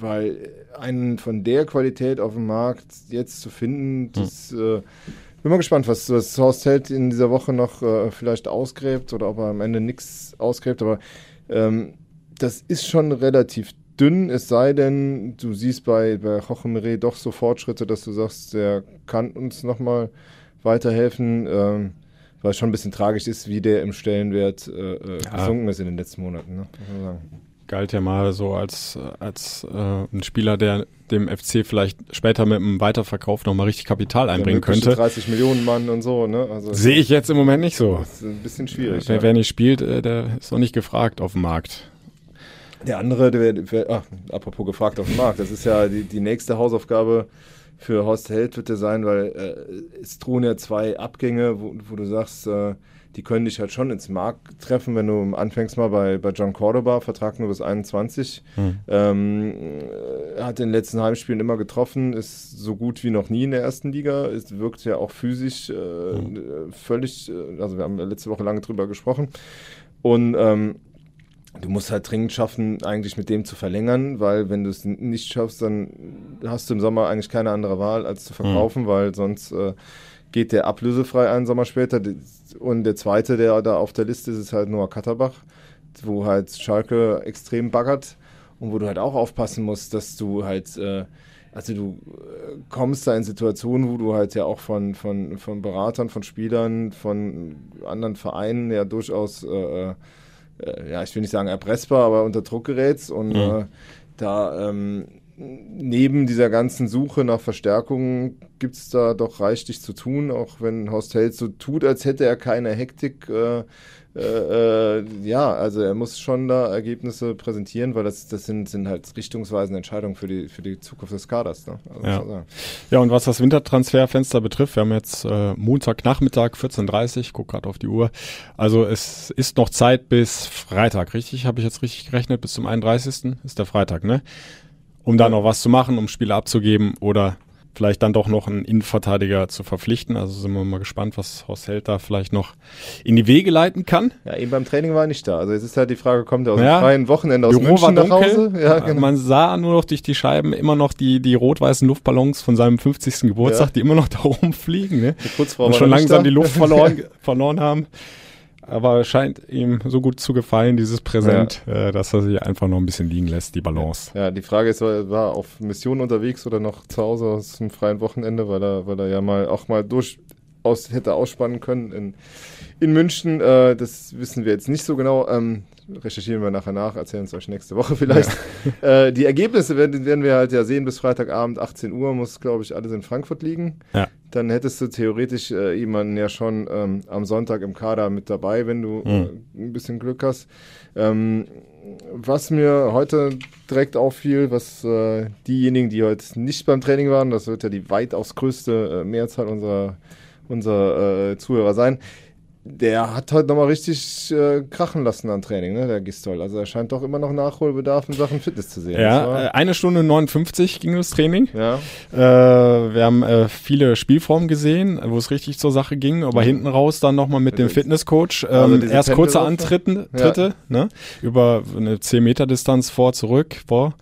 weil einen von der Qualität auf dem Markt jetzt zu finden, hm. das, mhm. äh, bin mal gespannt, was, was Horst Held in dieser Woche noch äh, vielleicht ausgräbt oder ob er am Ende nichts ausgräbt, aber ähm, das ist schon relativ dünn, es sei denn, du siehst bei, bei Jochemere doch so Fortschritte, dass du sagst, der kann uns nochmal weiterhelfen, ähm, weil es schon ein bisschen tragisch ist, wie der im Stellenwert äh, äh ja. gesunken ist in den letzten Monaten. Ne? Galt ja mal so als, als äh, ein Spieler, der dem FC vielleicht später mit einem Weiterverkauf nochmal richtig Kapital einbringen könnte. 30 Millionen Mann und so, ne? Also Sehe ich jetzt im Moment nicht so. Das ist ein bisschen schwierig. Wer, ja. wer nicht spielt, äh, der ist noch nicht gefragt auf dem Markt. Der andere, der, der ach, apropos gefragt auf dem Markt, das ist ja die, die nächste Hausaufgabe für Horst Held wird der sein, weil äh, es drohen ja zwei Abgänge, wo, wo du sagst, äh, die können dich halt schon ins Markt treffen, wenn du anfängst mal bei, bei John Cordoba, Vertrag nur bis 21. Hm. Ähm, hat in den letzten Heimspielen immer getroffen, ist so gut wie noch nie in der ersten Liga, es wirkt ja auch physisch äh, hm. völlig, äh, also wir haben letzte Woche lange drüber gesprochen. Und ähm, du musst halt dringend schaffen, eigentlich mit dem zu verlängern, weil wenn du es nicht schaffst, dann hast du im Sommer eigentlich keine andere Wahl, als zu verkaufen, mhm. weil sonst äh, geht der ablösefrei einen Sommer später. Und der zweite, der da auf der Liste ist, ist halt Noah Katterbach, wo halt Schalke extrem baggert und wo du halt auch aufpassen musst, dass du halt, äh, also du äh, kommst da in Situationen, wo du halt ja auch von, von, von Beratern, von Spielern, von anderen Vereinen ja durchaus, äh, äh, ja, ich will nicht sagen erpressbar, aber unter Druck gerätst und mhm. Äh, da ähm, neben dieser ganzen Suche nach Verstärkungen gibt es da doch reichlich zu tun, auch wenn Horst Held so tut, als hätte er keine Hektik. Äh, äh, äh, ja, also er muss schon da Ergebnisse präsentieren, weil das, das sind, sind halt richtungsweisende Entscheidungen für die, für die Zukunft des Kaders. Ne? Also ja. ja, und was das Wintertransferfenster betrifft, wir haben jetzt äh, Montagnachmittag 14.30 Uhr, guck gerade auf die Uhr. Also es ist noch Zeit bis Freitag, richtig? Habe ich jetzt richtig gerechnet? Bis zum 31. ist der Freitag, ne? Um da noch was zu machen, um Spiele abzugeben oder vielleicht dann doch noch einen Innenverteidiger zu verpflichten. Also sind wir mal gespannt, was Horst Held da vielleicht noch in die Wege leiten kann. Ja, eben beim Training war er nicht da. Also jetzt ist halt die Frage, kommt er aus ja, dem freien Wochenende aus Büro München nach Hause? Ja, genau. Man sah nur noch durch die Scheiben immer noch die, die rot-weißen Luftballons von seinem 50. Geburtstag, ja. die immer noch da rumfliegen. Ne? Und schon langsam die Luft verloren, verloren haben aber scheint ihm so gut zu gefallen, dieses Präsent, ja. äh, dass er sich einfach noch ein bisschen liegen lässt, die Balance. Ja, die Frage ist, war er auf Mission unterwegs oder noch zu Hause aus dem freien Wochenende, weil er, weil er ja mal auch mal durch aus, hätte ausspannen können in, in München. Äh, das wissen wir jetzt nicht so genau. Ähm, recherchieren wir nachher nach, erzählen es euch nächste Woche vielleicht. Ja. Äh, die Ergebnisse werden, werden wir halt ja sehen bis Freitagabend 18 Uhr, muss glaube ich alles in Frankfurt liegen. Ja. Dann hättest du theoretisch äh, jemanden ja schon ähm, am Sonntag im Kader mit dabei, wenn du mhm. äh, ein bisschen Glück hast. Ähm, was mir heute direkt auffiel, was äh, diejenigen, die heute nicht beim Training waren, das wird ja die weitaus größte äh, Mehrzahl unserer, unserer äh, Zuhörer sein, der hat heute nochmal richtig äh, krachen lassen an Training, ne, der Gistol. Also er scheint doch immer noch Nachholbedarf in Sachen Fitness zu sehen. Ja, äh, eine Stunde 59 ging das Training. Ja. Äh, wir haben äh, viele Spielformen gesehen, wo es richtig zur Sache ging, aber mhm. hinten raus dann nochmal mit dem Fitnesscoach. Ähm, also erst kurze Antritte, Tritte, ja. ne, über eine 10 Meter Distanz vor, zurück, vor.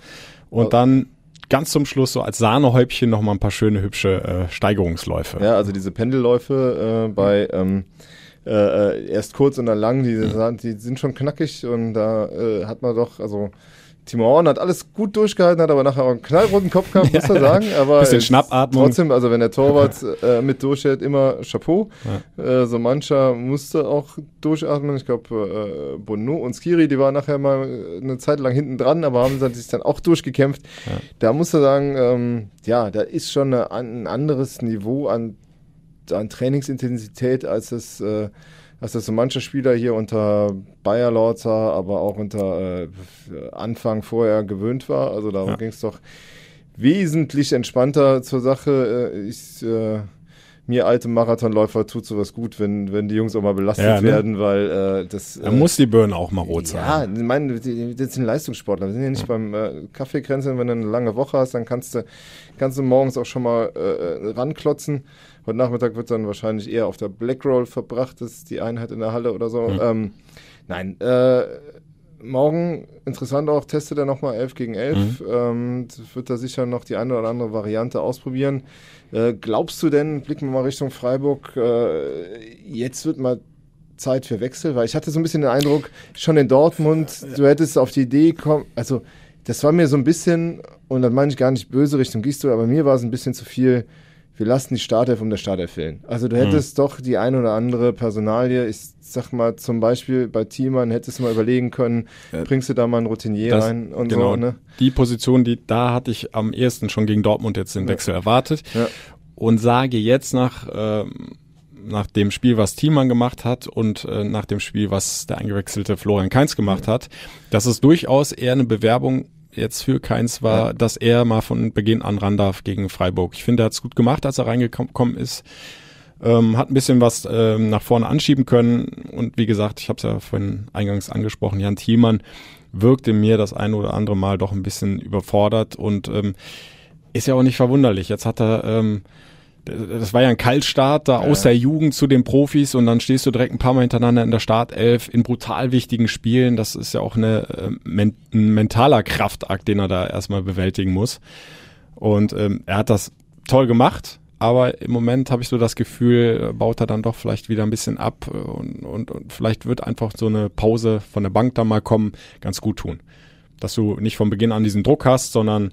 Und also. dann ganz zum Schluss so als Sahnehäubchen nochmal ein paar schöne, hübsche äh, Steigerungsläufe. Ja, also diese Pendelläufe äh, bei ähm, äh, äh, erst kurz und dann lang, die, die sind schon knackig und da äh, hat man doch, also Timo Horn hat alles gut durchgehalten, hat aber nachher auch einen knallroten Kopf gehabt, muss man sagen. Aber Bisschen Schnappatmung. Trotzdem, also wenn der Torwart äh, mit durchhält, immer Chapeau. Ja. Äh, so mancher musste auch durchatmen. Ich glaube, äh, Bono und Skiri, die waren nachher mal eine Zeit lang hinten dran, aber haben sich dann auch durchgekämpft. Ja. Da muss man sagen, ähm, ja, da ist schon eine, ein anderes Niveau an an Trainingsintensität, als es, äh, als das so manche Spieler hier unter Bayer Lorzer, aber auch unter äh, Anfang vorher gewöhnt war. Also darum ja. ging es doch wesentlich entspannter zur Sache. Äh, ich, äh, mir alte Marathonläufer tut sowas gut, wenn, wenn die Jungs auch mal belastet ja, ne? werden, weil äh, das. Da äh, muss die Birne auch mal rot sein. Ja, ich meine, das sind Leistungssportler. Wir sind ja nicht beim äh, Kaffeekränzeln, wenn du eine lange Woche hast, dann kannst du, kannst du morgens auch schon mal äh, ranklotzen. Heute Nachmittag wird dann wahrscheinlich eher auf der Blackroll verbracht, das ist die Einheit in der Halle oder so. Mhm. Ähm, nein, äh, morgen interessant auch, testet er nochmal 11 gegen 11. Mhm. Ähm, wird da sicher noch die eine oder andere Variante ausprobieren. Äh, glaubst du denn, blicken wir mal Richtung Freiburg, äh, jetzt wird mal Zeit für Wechsel? Weil ich hatte so ein bisschen den Eindruck, schon in Dortmund, du hättest auf die Idee kommen, also das war mir so ein bisschen, und das meine ich gar nicht böse Richtung Gisto, aber mir war es ein bisschen zu viel wir lassen die Startelf um der Startelf wählen. Also du hättest mhm. doch die ein oder andere Personalie, ich sag mal zum Beispiel bei Thiemann hättest du mal überlegen können, ja. bringst du da mal einen Routinier das, rein und genau, so. Ne? Die Position, die da hatte ich am ehesten schon gegen Dortmund jetzt den Wechsel ja. erwartet ja. und sage jetzt nach ähm, nach dem Spiel, was Thiemann gemacht hat und äh, nach dem Spiel, was der eingewechselte Florian Kainz gemacht mhm. hat, dass es durchaus eher eine Bewerbung jetzt für Keins war, ja. dass er mal von Beginn an ran darf gegen Freiburg. Ich finde, er hat es gut gemacht, als er reingekommen ist. Ähm, hat ein bisschen was ähm, nach vorne anschieben können. Und wie gesagt, ich habe es ja vorhin eingangs angesprochen, Jan Thielmann wirkte mir das ein oder andere Mal doch ein bisschen überfordert und ähm, ist ja auch nicht verwunderlich. Jetzt hat er ähm, das war ja ein Kaltstart da aus der Jugend zu den Profis und dann stehst du direkt ein paar Mal hintereinander in der Startelf in brutal wichtigen Spielen. Das ist ja auch eine, äh, men ein mentaler Kraftakt, den er da erstmal bewältigen muss. Und ähm, er hat das toll gemacht, aber im Moment habe ich so das Gefühl, äh, baut er dann doch vielleicht wieder ein bisschen ab äh, und, und, und vielleicht wird einfach so eine Pause von der Bank da mal kommen, ganz gut tun. Dass du nicht von Beginn an diesen Druck hast, sondern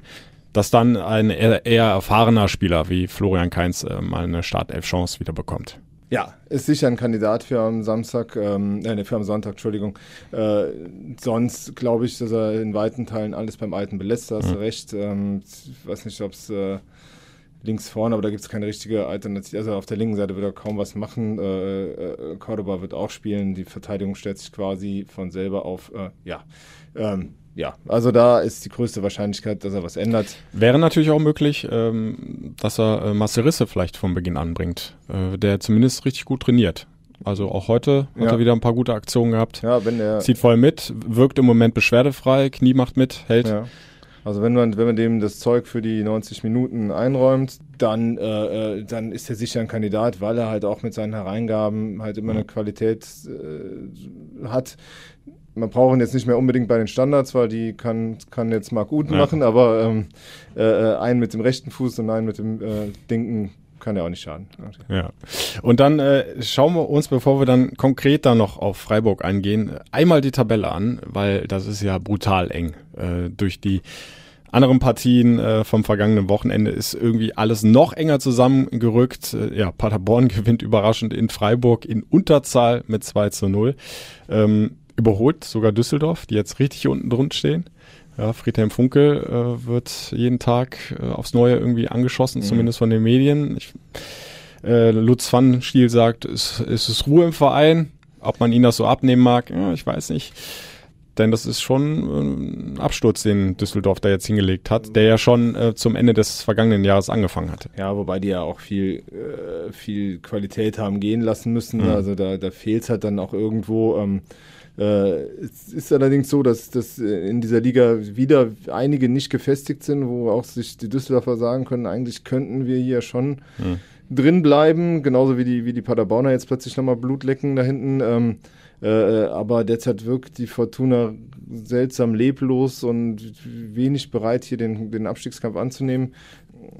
dass dann ein eher, eher erfahrener Spieler wie Florian Kainz äh, mal eine Startelf-Chance wieder bekommt. Ja, ist sicher ein Kandidat für am Samstag, ähm, äh, für am Sonntag, Entschuldigung. Äh, sonst glaube ich, dass er in weiten Teilen alles beim Alten belässt, da hast du recht. Ähm, ich weiß nicht, ob es äh, links vorne, aber da gibt es keine richtige Alternative. Also auf der linken Seite wird er kaum was machen. Äh, äh, Cordoba wird auch spielen. Die Verteidigung stellt sich quasi von selber auf. Äh, ja. Ähm, ja, also da ist die größte Wahrscheinlichkeit, dass er was ändert. Wäre natürlich auch möglich, ähm, dass er äh, Marcel Risse vielleicht von Beginn an bringt, äh, der zumindest richtig gut trainiert. Also auch heute hat Ja. er wieder ein paar gute Aktionen gehabt. Ja, wenn er. Zieht voll mit, wirkt im Moment beschwerdefrei, Knie macht mit, hält. Ja. Also wenn man, wenn man dem das Zeug für die 90 Minuten einräumt, dann, äh, äh, dann ist er sicher ein Kandidat, weil er halt auch mit seinen Hereingaben halt immer eine Qualität äh, hat. Man braucht ihn jetzt nicht mehr unbedingt bei den Standards, weil die kann, kann jetzt Marc Uten Ja. machen, aber ähm, äh, äh, einen mit dem rechten Fuß und einen mit dem äh, linken kann ja auch nicht schaden. Ja. Und dann äh, schauen wir uns, bevor wir dann konkret da noch auf Freiburg eingehen, einmal die Tabelle an, weil das ist ja brutal eng. Äh, durch die anderen Partien äh, vom vergangenen Wochenende ist irgendwie alles noch enger zusammengerückt. Äh, ja, Paderborn gewinnt überraschend in Freiburg in Unterzahl mit 2 zu 0. Ähm, überholt sogar Düsseldorf, die jetzt richtig unten drunter stehen. Ja, Friedhelm Funkel äh, wird jeden Tag äh, aufs Neue irgendwie angeschossen, zumindest von den Medien. Ich, äh, Lutz Pfannenstiel sagt, es, es ist Ruhe im Verein. Ob man ihn das so abnehmen mag, ja, ich weiß nicht. Denn das ist schon äh, ein Absturz, den Düsseldorf da jetzt hingelegt hat, der ja schon äh, zum Ende des vergangenen Jahres angefangen hatte. Ja, wobei die ja auch viel, äh, viel Qualität haben gehen lassen müssen. Mhm. Also da, da fehlt es halt dann auch irgendwo. Ähm, äh, es ist allerdings so, dass, dass äh, in dieser Liga wieder einige nicht gefestigt sind, wo auch sich die Düsseldorfer sagen können, eigentlich könnten wir hier schon drin bleiben, genauso wie die, wie die Paderborner jetzt plötzlich nochmal Blut lecken da hinten. Ähm, äh, aber derzeit wirkt die Fortuna seltsam leblos und wenig bereit, hier den, den Abstiegskampf anzunehmen.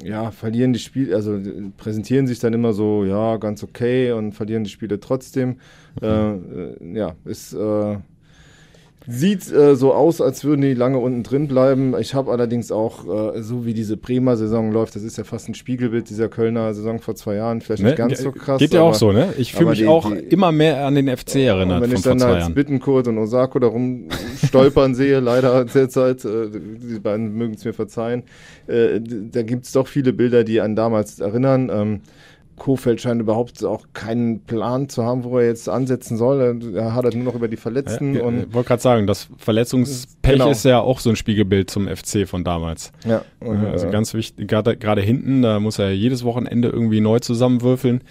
Ja, verlieren die Spiele, also äh, präsentieren sich dann immer so, ja, ganz okay und verlieren die Spiele trotzdem. Äh, äh, ja, ist äh, Sieht äh, so aus, als würden die lange unten drin bleiben. Ich habe allerdings auch, äh, so wie diese Bremer Saison läuft, das ist ja fast ein Spiegelbild dieser Kölner Saison vor zwei Jahren, vielleicht nicht Ne? ganz so krass. Geht ja auch so, ne? Ich fühle mich die- auch die- immer mehr an den FC erinnert wenn ich vor dann zwei als. Bittenkurt und Osako darum stolpern sehe, leider derzeit, äh, die beiden mögen es mir verzeihen, äh, da gibt es doch viele Bilder, die an damals erinnern. Ähm, Kofeld scheint überhaupt auch keinen Plan zu haben, wo er jetzt ansetzen soll. Er- Er hat halt nur noch über die Verletzten Ja, und ich wollte gerade sagen, das Verletzungspech Genau. ist ja auch so ein Spiegelbild zum FC von damals. ja, und, Ja, also äh, ganz wichtig, gerade gerade hinten, da muss er jedes Wochenende irgendwie neu zusammenwürfeln,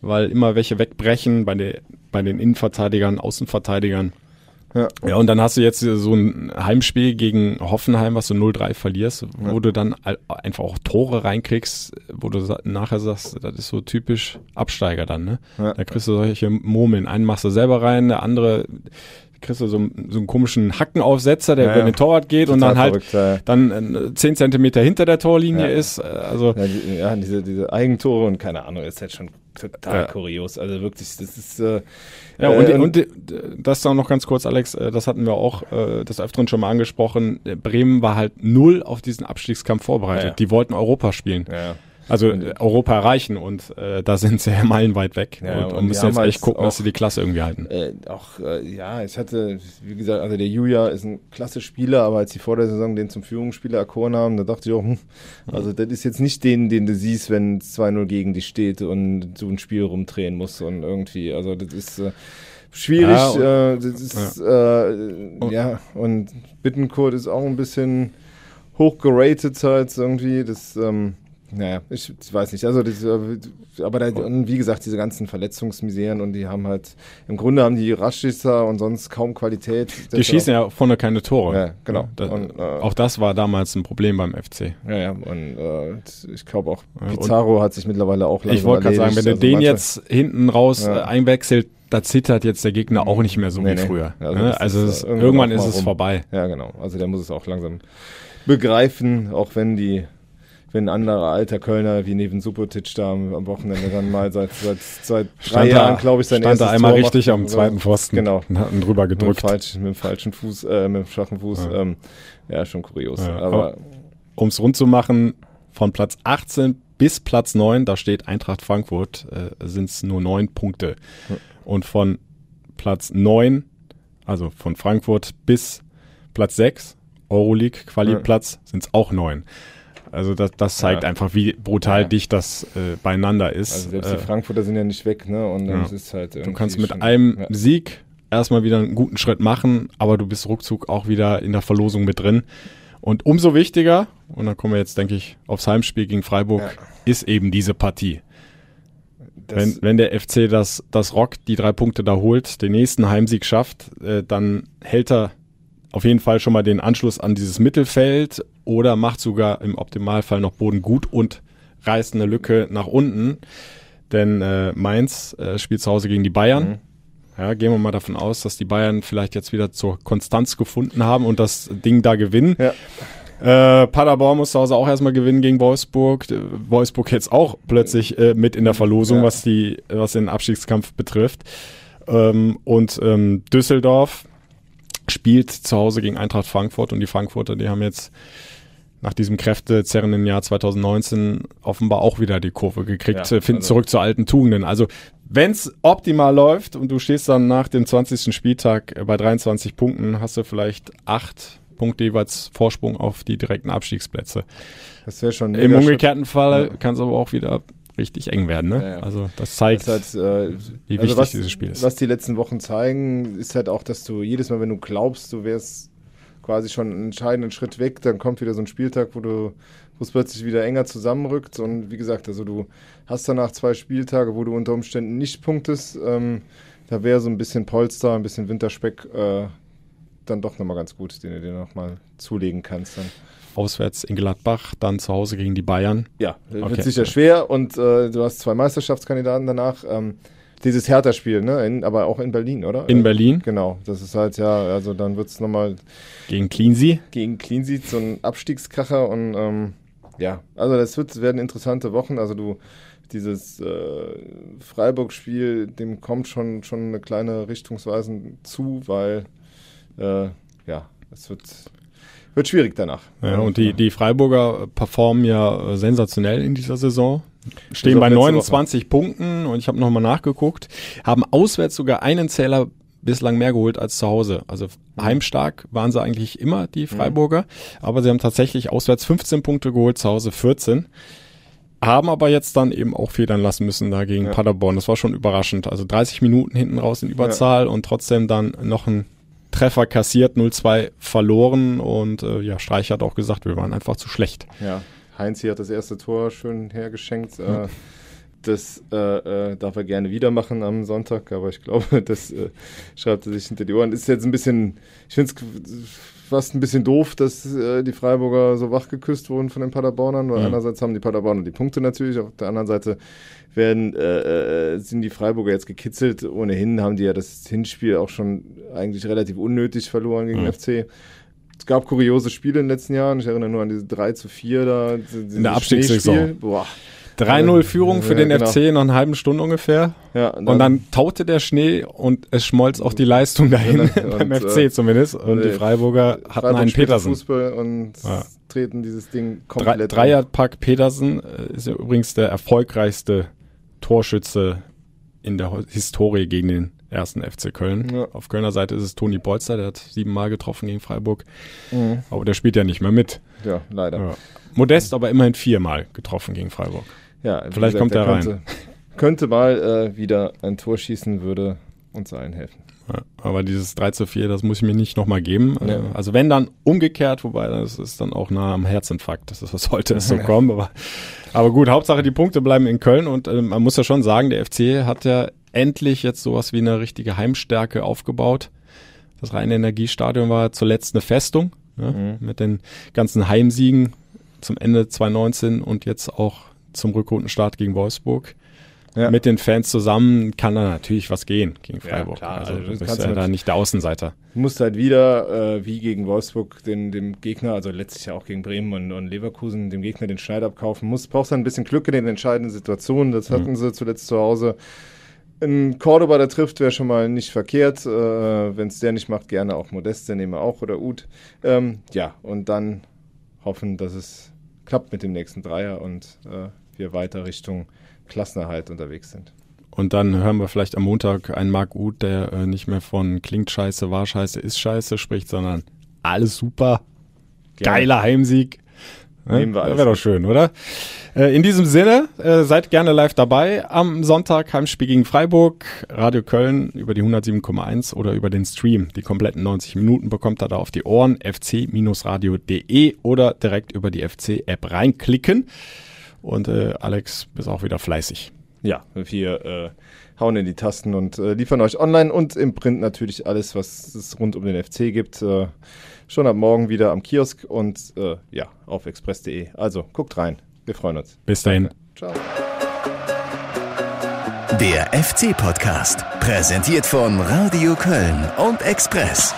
weil immer welche wegbrechen bei, der, bei den Innenverteidigern, Außenverteidigern. Ja. Ja, und dann hast du jetzt so ein Heimspiel gegen Hoffenheim, was du 0-3 verlierst, wo du dann einfach auch Tore reinkriegst, wo du nachher sagst, das ist so typisch Absteiger dann, ne? Ja. Da kriegst du solche Murmeln. Einen machst du selber rein, der andere kriegst du so, einen- so einen komischen Hackenaufsetzer, der Ja, über den Torwart geht und dann halt verrückt, dann äh, 10 Zentimeter hinter der Torlinie ist. äh, Also Ja, die, ja diese, diese Eigentore und keine Ahnung, ist halt schon total Ja. kurios. Also wirklich, das ist. Äh, Ja, und, äh, und äh, das auch noch ganz kurz, Alex, äh, das hatten wir auch äh, des Öfteren schon mal angesprochen. Bremen war halt null auf diesen Abstiegskampf vorbereitet. Ja. Die wollten Europa spielen. ja. Also äh, Europa erreichen und äh, da sind sie ja meilenweit weg Ja, und, und und müssen jetzt halt echt gucken, dass auch- sie die Klasse irgendwie halten. Äh, auch, äh, ja, ich hatte, wie gesagt, also der Julia ist ein klasse Spieler, aber als die vor der Saison den zum Führungsspieler erkoren haben, da dachte ich auch, hm, also das ist jetzt nicht den, den du siehst, wenn es 2-0 gegen dich steht und du ein Spiel rumdrehen musst und irgendwie, also das ist äh, schwierig, Ja, und- äh, das ist, äh, ja, und Bittenkurt ist auch ein bisschen hoch geratet halt irgendwie, das, ähm, Naja, ich, ich weiß nicht. Also, das, äh, aber da, und wie gesagt, diese ganzen Verletzungsmiseren und die haben halt, im Grunde haben die Raschisser und sonst kaum Qualität. Die schießen ja vorne keine Tore. Ja, genau. Da, Und, äh, auch das war damals ein Problem beim FC. Ja, ja, und äh, ich glaube auch, Ja, und- Pizarro hat sich mittlerweile auch langsam Ich wollte gerade sagen, wenn du Also den manche- jetzt hinten raus Ja. äh, einwechselt, da zittert jetzt der Gegner auch nicht mehr so Nee, wie nee. früher. Also ne? Also, ist, äh, irgendwann irgendwann auch ist es rum. vorbei. Ja, genau. Also der muss es auch langsam begreifen, auch wenn die, wenn ein anderer alter Kölner wie Neven Subotic da am, Wochenende dann mal seit, seit, seit drei Stand Jahren, da, glaube ich, sein stand da erstes einmal Tor richtig macht. am zweiten Pfosten Genau. und hat ihn drüber Mit gedrückt. falschen, mit dem falschen Fuß, äh, mit dem schwachen Fuß. Ja. Ähm, ja, schon kurios. Ja, aber Um es rund zu machen, von Platz 18 bis Platz 9, da steht Eintracht Frankfurt, äh, sind es nur neun Punkte. Und von Platz 9, also von Frankfurt bis Platz 6, Euroleague Quali-Platz, sind es auch neun. Also das, das zeigt Ja. einfach, wie brutal Ja. dicht das äh, beieinander ist. also selbst Äh, die Frankfurter sind ja nicht weg, ne? Und Ja. es ist halt Du kannst mit schon- einem ja. Sieg erstmal wieder einen guten Schritt machen, aber du bist ruckzuck auch wieder in der Verlosung mit drin. Und umso wichtiger, und dann kommen wir jetzt, denke ich, aufs Heimspiel gegen Freiburg, Ja. ist eben diese Partie. Das- Wenn, wenn der FC das, das Rock die drei Punkte da holt, den nächsten Heimsieg schafft, äh, dann hält er auf jeden Fall schon mal den Anschluss an dieses Mittelfeld oder macht sogar im Optimalfall noch Boden gut und reißt eine Lücke nach unten. Denn äh, Mainz äh, spielt zu Hause gegen die Bayern. Mhm. Ja, gehen wir mal davon aus, dass die Bayern vielleicht jetzt wieder zur Konstanz gefunden haben und das Ding da gewinnen. Ja. Äh, Paderborn muss zu Hause auch erstmal gewinnen gegen Wolfsburg. Wolfsburg jetzt auch plötzlich äh, mit in der Verlosung, Ja. was die, was den Abstiegskampf betrifft. Ähm, und ähm, Düsseldorf spielt zu Hause gegen Eintracht Frankfurt und die Frankfurter, die haben jetzt nach diesem kräftezerrenden Jahr 2019 offenbar auch wieder die Kurve gekriegt, Ja, äh, finden also- zurück zu alten Tugenden. Also wenn es optimal läuft und du stehst dann nach dem 20. Spieltag äh, bei 23 Punkten, hast du vielleicht acht Punkte jeweils Vorsprung auf die direkten Abstiegsplätze. Das wäre schon Im umgekehrten Fall Ja. kann es aber auch wieder richtig eng werden. Ne? Ja, ja. Also das Das zeigt, ist halt, äh, wie also wichtig was, dieses Spiel ist. Was die letzten Wochen zeigen, ist halt auch, dass du jedes Mal, wenn du glaubst, du wärst quasi schon einen entscheidenden Schritt weg, dann kommt wieder so ein Spieltag, wo du wo es plötzlich wieder enger zusammenrückt. Und wie gesagt, also du hast danach zwei Spieltage, wo du unter Umständen nicht punktest. Ähm, da wäre so ein bisschen Polster, ein bisschen Winterspeck äh, dann doch nochmal ganz gut, den du dir nochmal zulegen kannst. Dann. Auswärts in Gladbach, dann zu Hause gegen die Bayern. Ja, wird Okay. sicher schwer und äh, du hast zwei Meisterschaftskandidaten danach. Ähm, dieses Hertha-Spiel, ne? In, aber auch in Berlin, oder? In Berlin Genau, das ist halt, ja, also dann wird es nochmal gegen Cleansea. gegen Cleansea so ein Abstiegskracher und ähm, ja, also das wird, werden interessante Wochen. Also du, dieses äh, Freiburg-Spiel, dem kommt schon, schon eine kleine Richtungsweisen zu, weil äh, ja, es wird, wird schwierig danach. Ja, und die, die Freiburger performen ja äh, sensationell in dieser Saison. Stehen auch bei letzte 29 Punkten und ich habe nochmal nachgeguckt, haben auswärts sogar einen Zähler bislang mehr geholt als zu Hause. Also heimstark waren sie eigentlich immer, die Freiburger, aber sie haben tatsächlich auswärts 15 Punkte geholt, zu Hause 14. Haben aber jetzt dann eben auch federn lassen müssen da gegen Ja. Paderborn. Das war schon überraschend. Also 30 Minuten hinten raus in Überzahl und trotzdem dann noch ein Treffer kassiert, 0-2 verloren und äh, ja, Streich hat auch gesagt, wir waren einfach zu schlecht. Ja, Heinz hier hat das erste Tor schön hergeschenkt. Äh, das äh, äh, darf er gerne wieder machen am Sonntag, aber ich glaube, das äh, schreibt er sich hinter die Ohren. Ist jetzt ein bisschen, ich finde es fast ein bisschen doof, dass äh, die Freiburger so wach geküsst wurden von den Paderbornern, weil Mhm. einerseits haben die Paderborner die Punkte natürlich, auf der anderen Seite werden, äh, äh, sind die Freiburger jetzt gekitzelt. Ohnehin haben die ja das Hinspiel auch schon eigentlich relativ unnötig verloren gegen Mhm. den FC. Es gab kuriose Spiele in den letzten Jahren. Ich erinnere nur an diese 3 zu 4 da. In der Abstiegssaison. Boah. 3-0 Führung für Ja, den genau. FC nach einer halben Stunde ungefähr. Ja, Und dann taute der Schnee und es schmolz auch die Leistung dahin, beim äh, FC zumindest. Und die äh, Freiburger hatten Freiburg einen Petersen. Fußball und Ja. treten dieses Ding komplett um. Dreierpack Petersen äh, ist ja übrigens der erfolgreichste Torschütze in der Historie gegen den ersten FC Köln. Ja. Auf Kölner Seite ist es Toni Bolster, der hat siebenmal getroffen gegen Freiburg. Mhm. Aber der spielt ja nicht mehr mit. Ja, leider. Ja. Modest aber immerhin viermal getroffen gegen Freiburg. Ja, Vielleicht kommt er rein. Könnte, könnte mal äh, wieder ein Tor schießen, würde uns allen helfen. Ja, aber dieses 3 zu 4, das muss ich mir nicht nochmal geben. Ja. Also wenn dann umgekehrt, wobei das ist dann auch nah am Herzinfarkt. Das ist, was sollte es so kommen. Aber, aber gut, Hauptsache die Punkte bleiben in Köln und äh, man muss ja schon sagen, der FC hat ja endlich jetzt sowas wie eine richtige Heimstärke aufgebaut. Das reine Energiestadion war zuletzt eine Festung ne? mit den ganzen Heimsiegen zum Ende 2019 und jetzt auch zum Rückrundenstart gegen Wolfsburg. Ja. Mit den Fans zusammen kann da natürlich was gehen gegen Ja, Freiburg. klar, also, also du bist ja du da nicht der Außenseiter. Du musst halt wieder, äh, wie gegen Wolfsburg, den, dem Gegner, also letztlich ja auch gegen Bremen und, und Leverkusen, dem Gegner den Schneid abkaufen musst. Brauchst dann ein bisschen Glück in den entscheidenden Situationen. Das hatten sie zuletzt zu Hause. Ein Cordoba, der trifft, wäre schon mal nicht verkehrt. Äh, Wenn es der nicht macht, gerne auch Modeste, nehmen wir auch oder Uth. Ähm, ja, und dann hoffen, dass es klappt mit dem nächsten Dreier und äh, wir weiter Richtung Klassenerhalt unterwegs sind. Und dann hören wir vielleicht am Montag einen Marc Uth, der äh, nicht mehr von klingt scheiße, war scheiße, ist scheiße spricht, sondern alles super, geiler Heimsieg. Ne? Nehmen wir alles Wäre doch schön, oder? Äh, in diesem Sinne, äh, seid gerne live dabei am Sonntag Heimspiel gegen Freiburg, Radio Köln über die 107,1 oder über den Stream. Die kompletten 90 Minuten bekommt ihr da auf die Ohren, fc-radio.de oder direkt über die FC-App reinklicken. Und äh, Alex, bist auch wieder fleißig. Ja, wir äh, hauen in die Tasten und äh, liefern euch online und im Print natürlich alles, was es rund um den FC gibt. Schon ab morgen wieder am Kiosk und äh, ja, auf express.de. Also guckt rein. Wir freuen uns. Bis dahin. Ciao. Der FC-Podcast, präsentiert von Radio Köln und Express.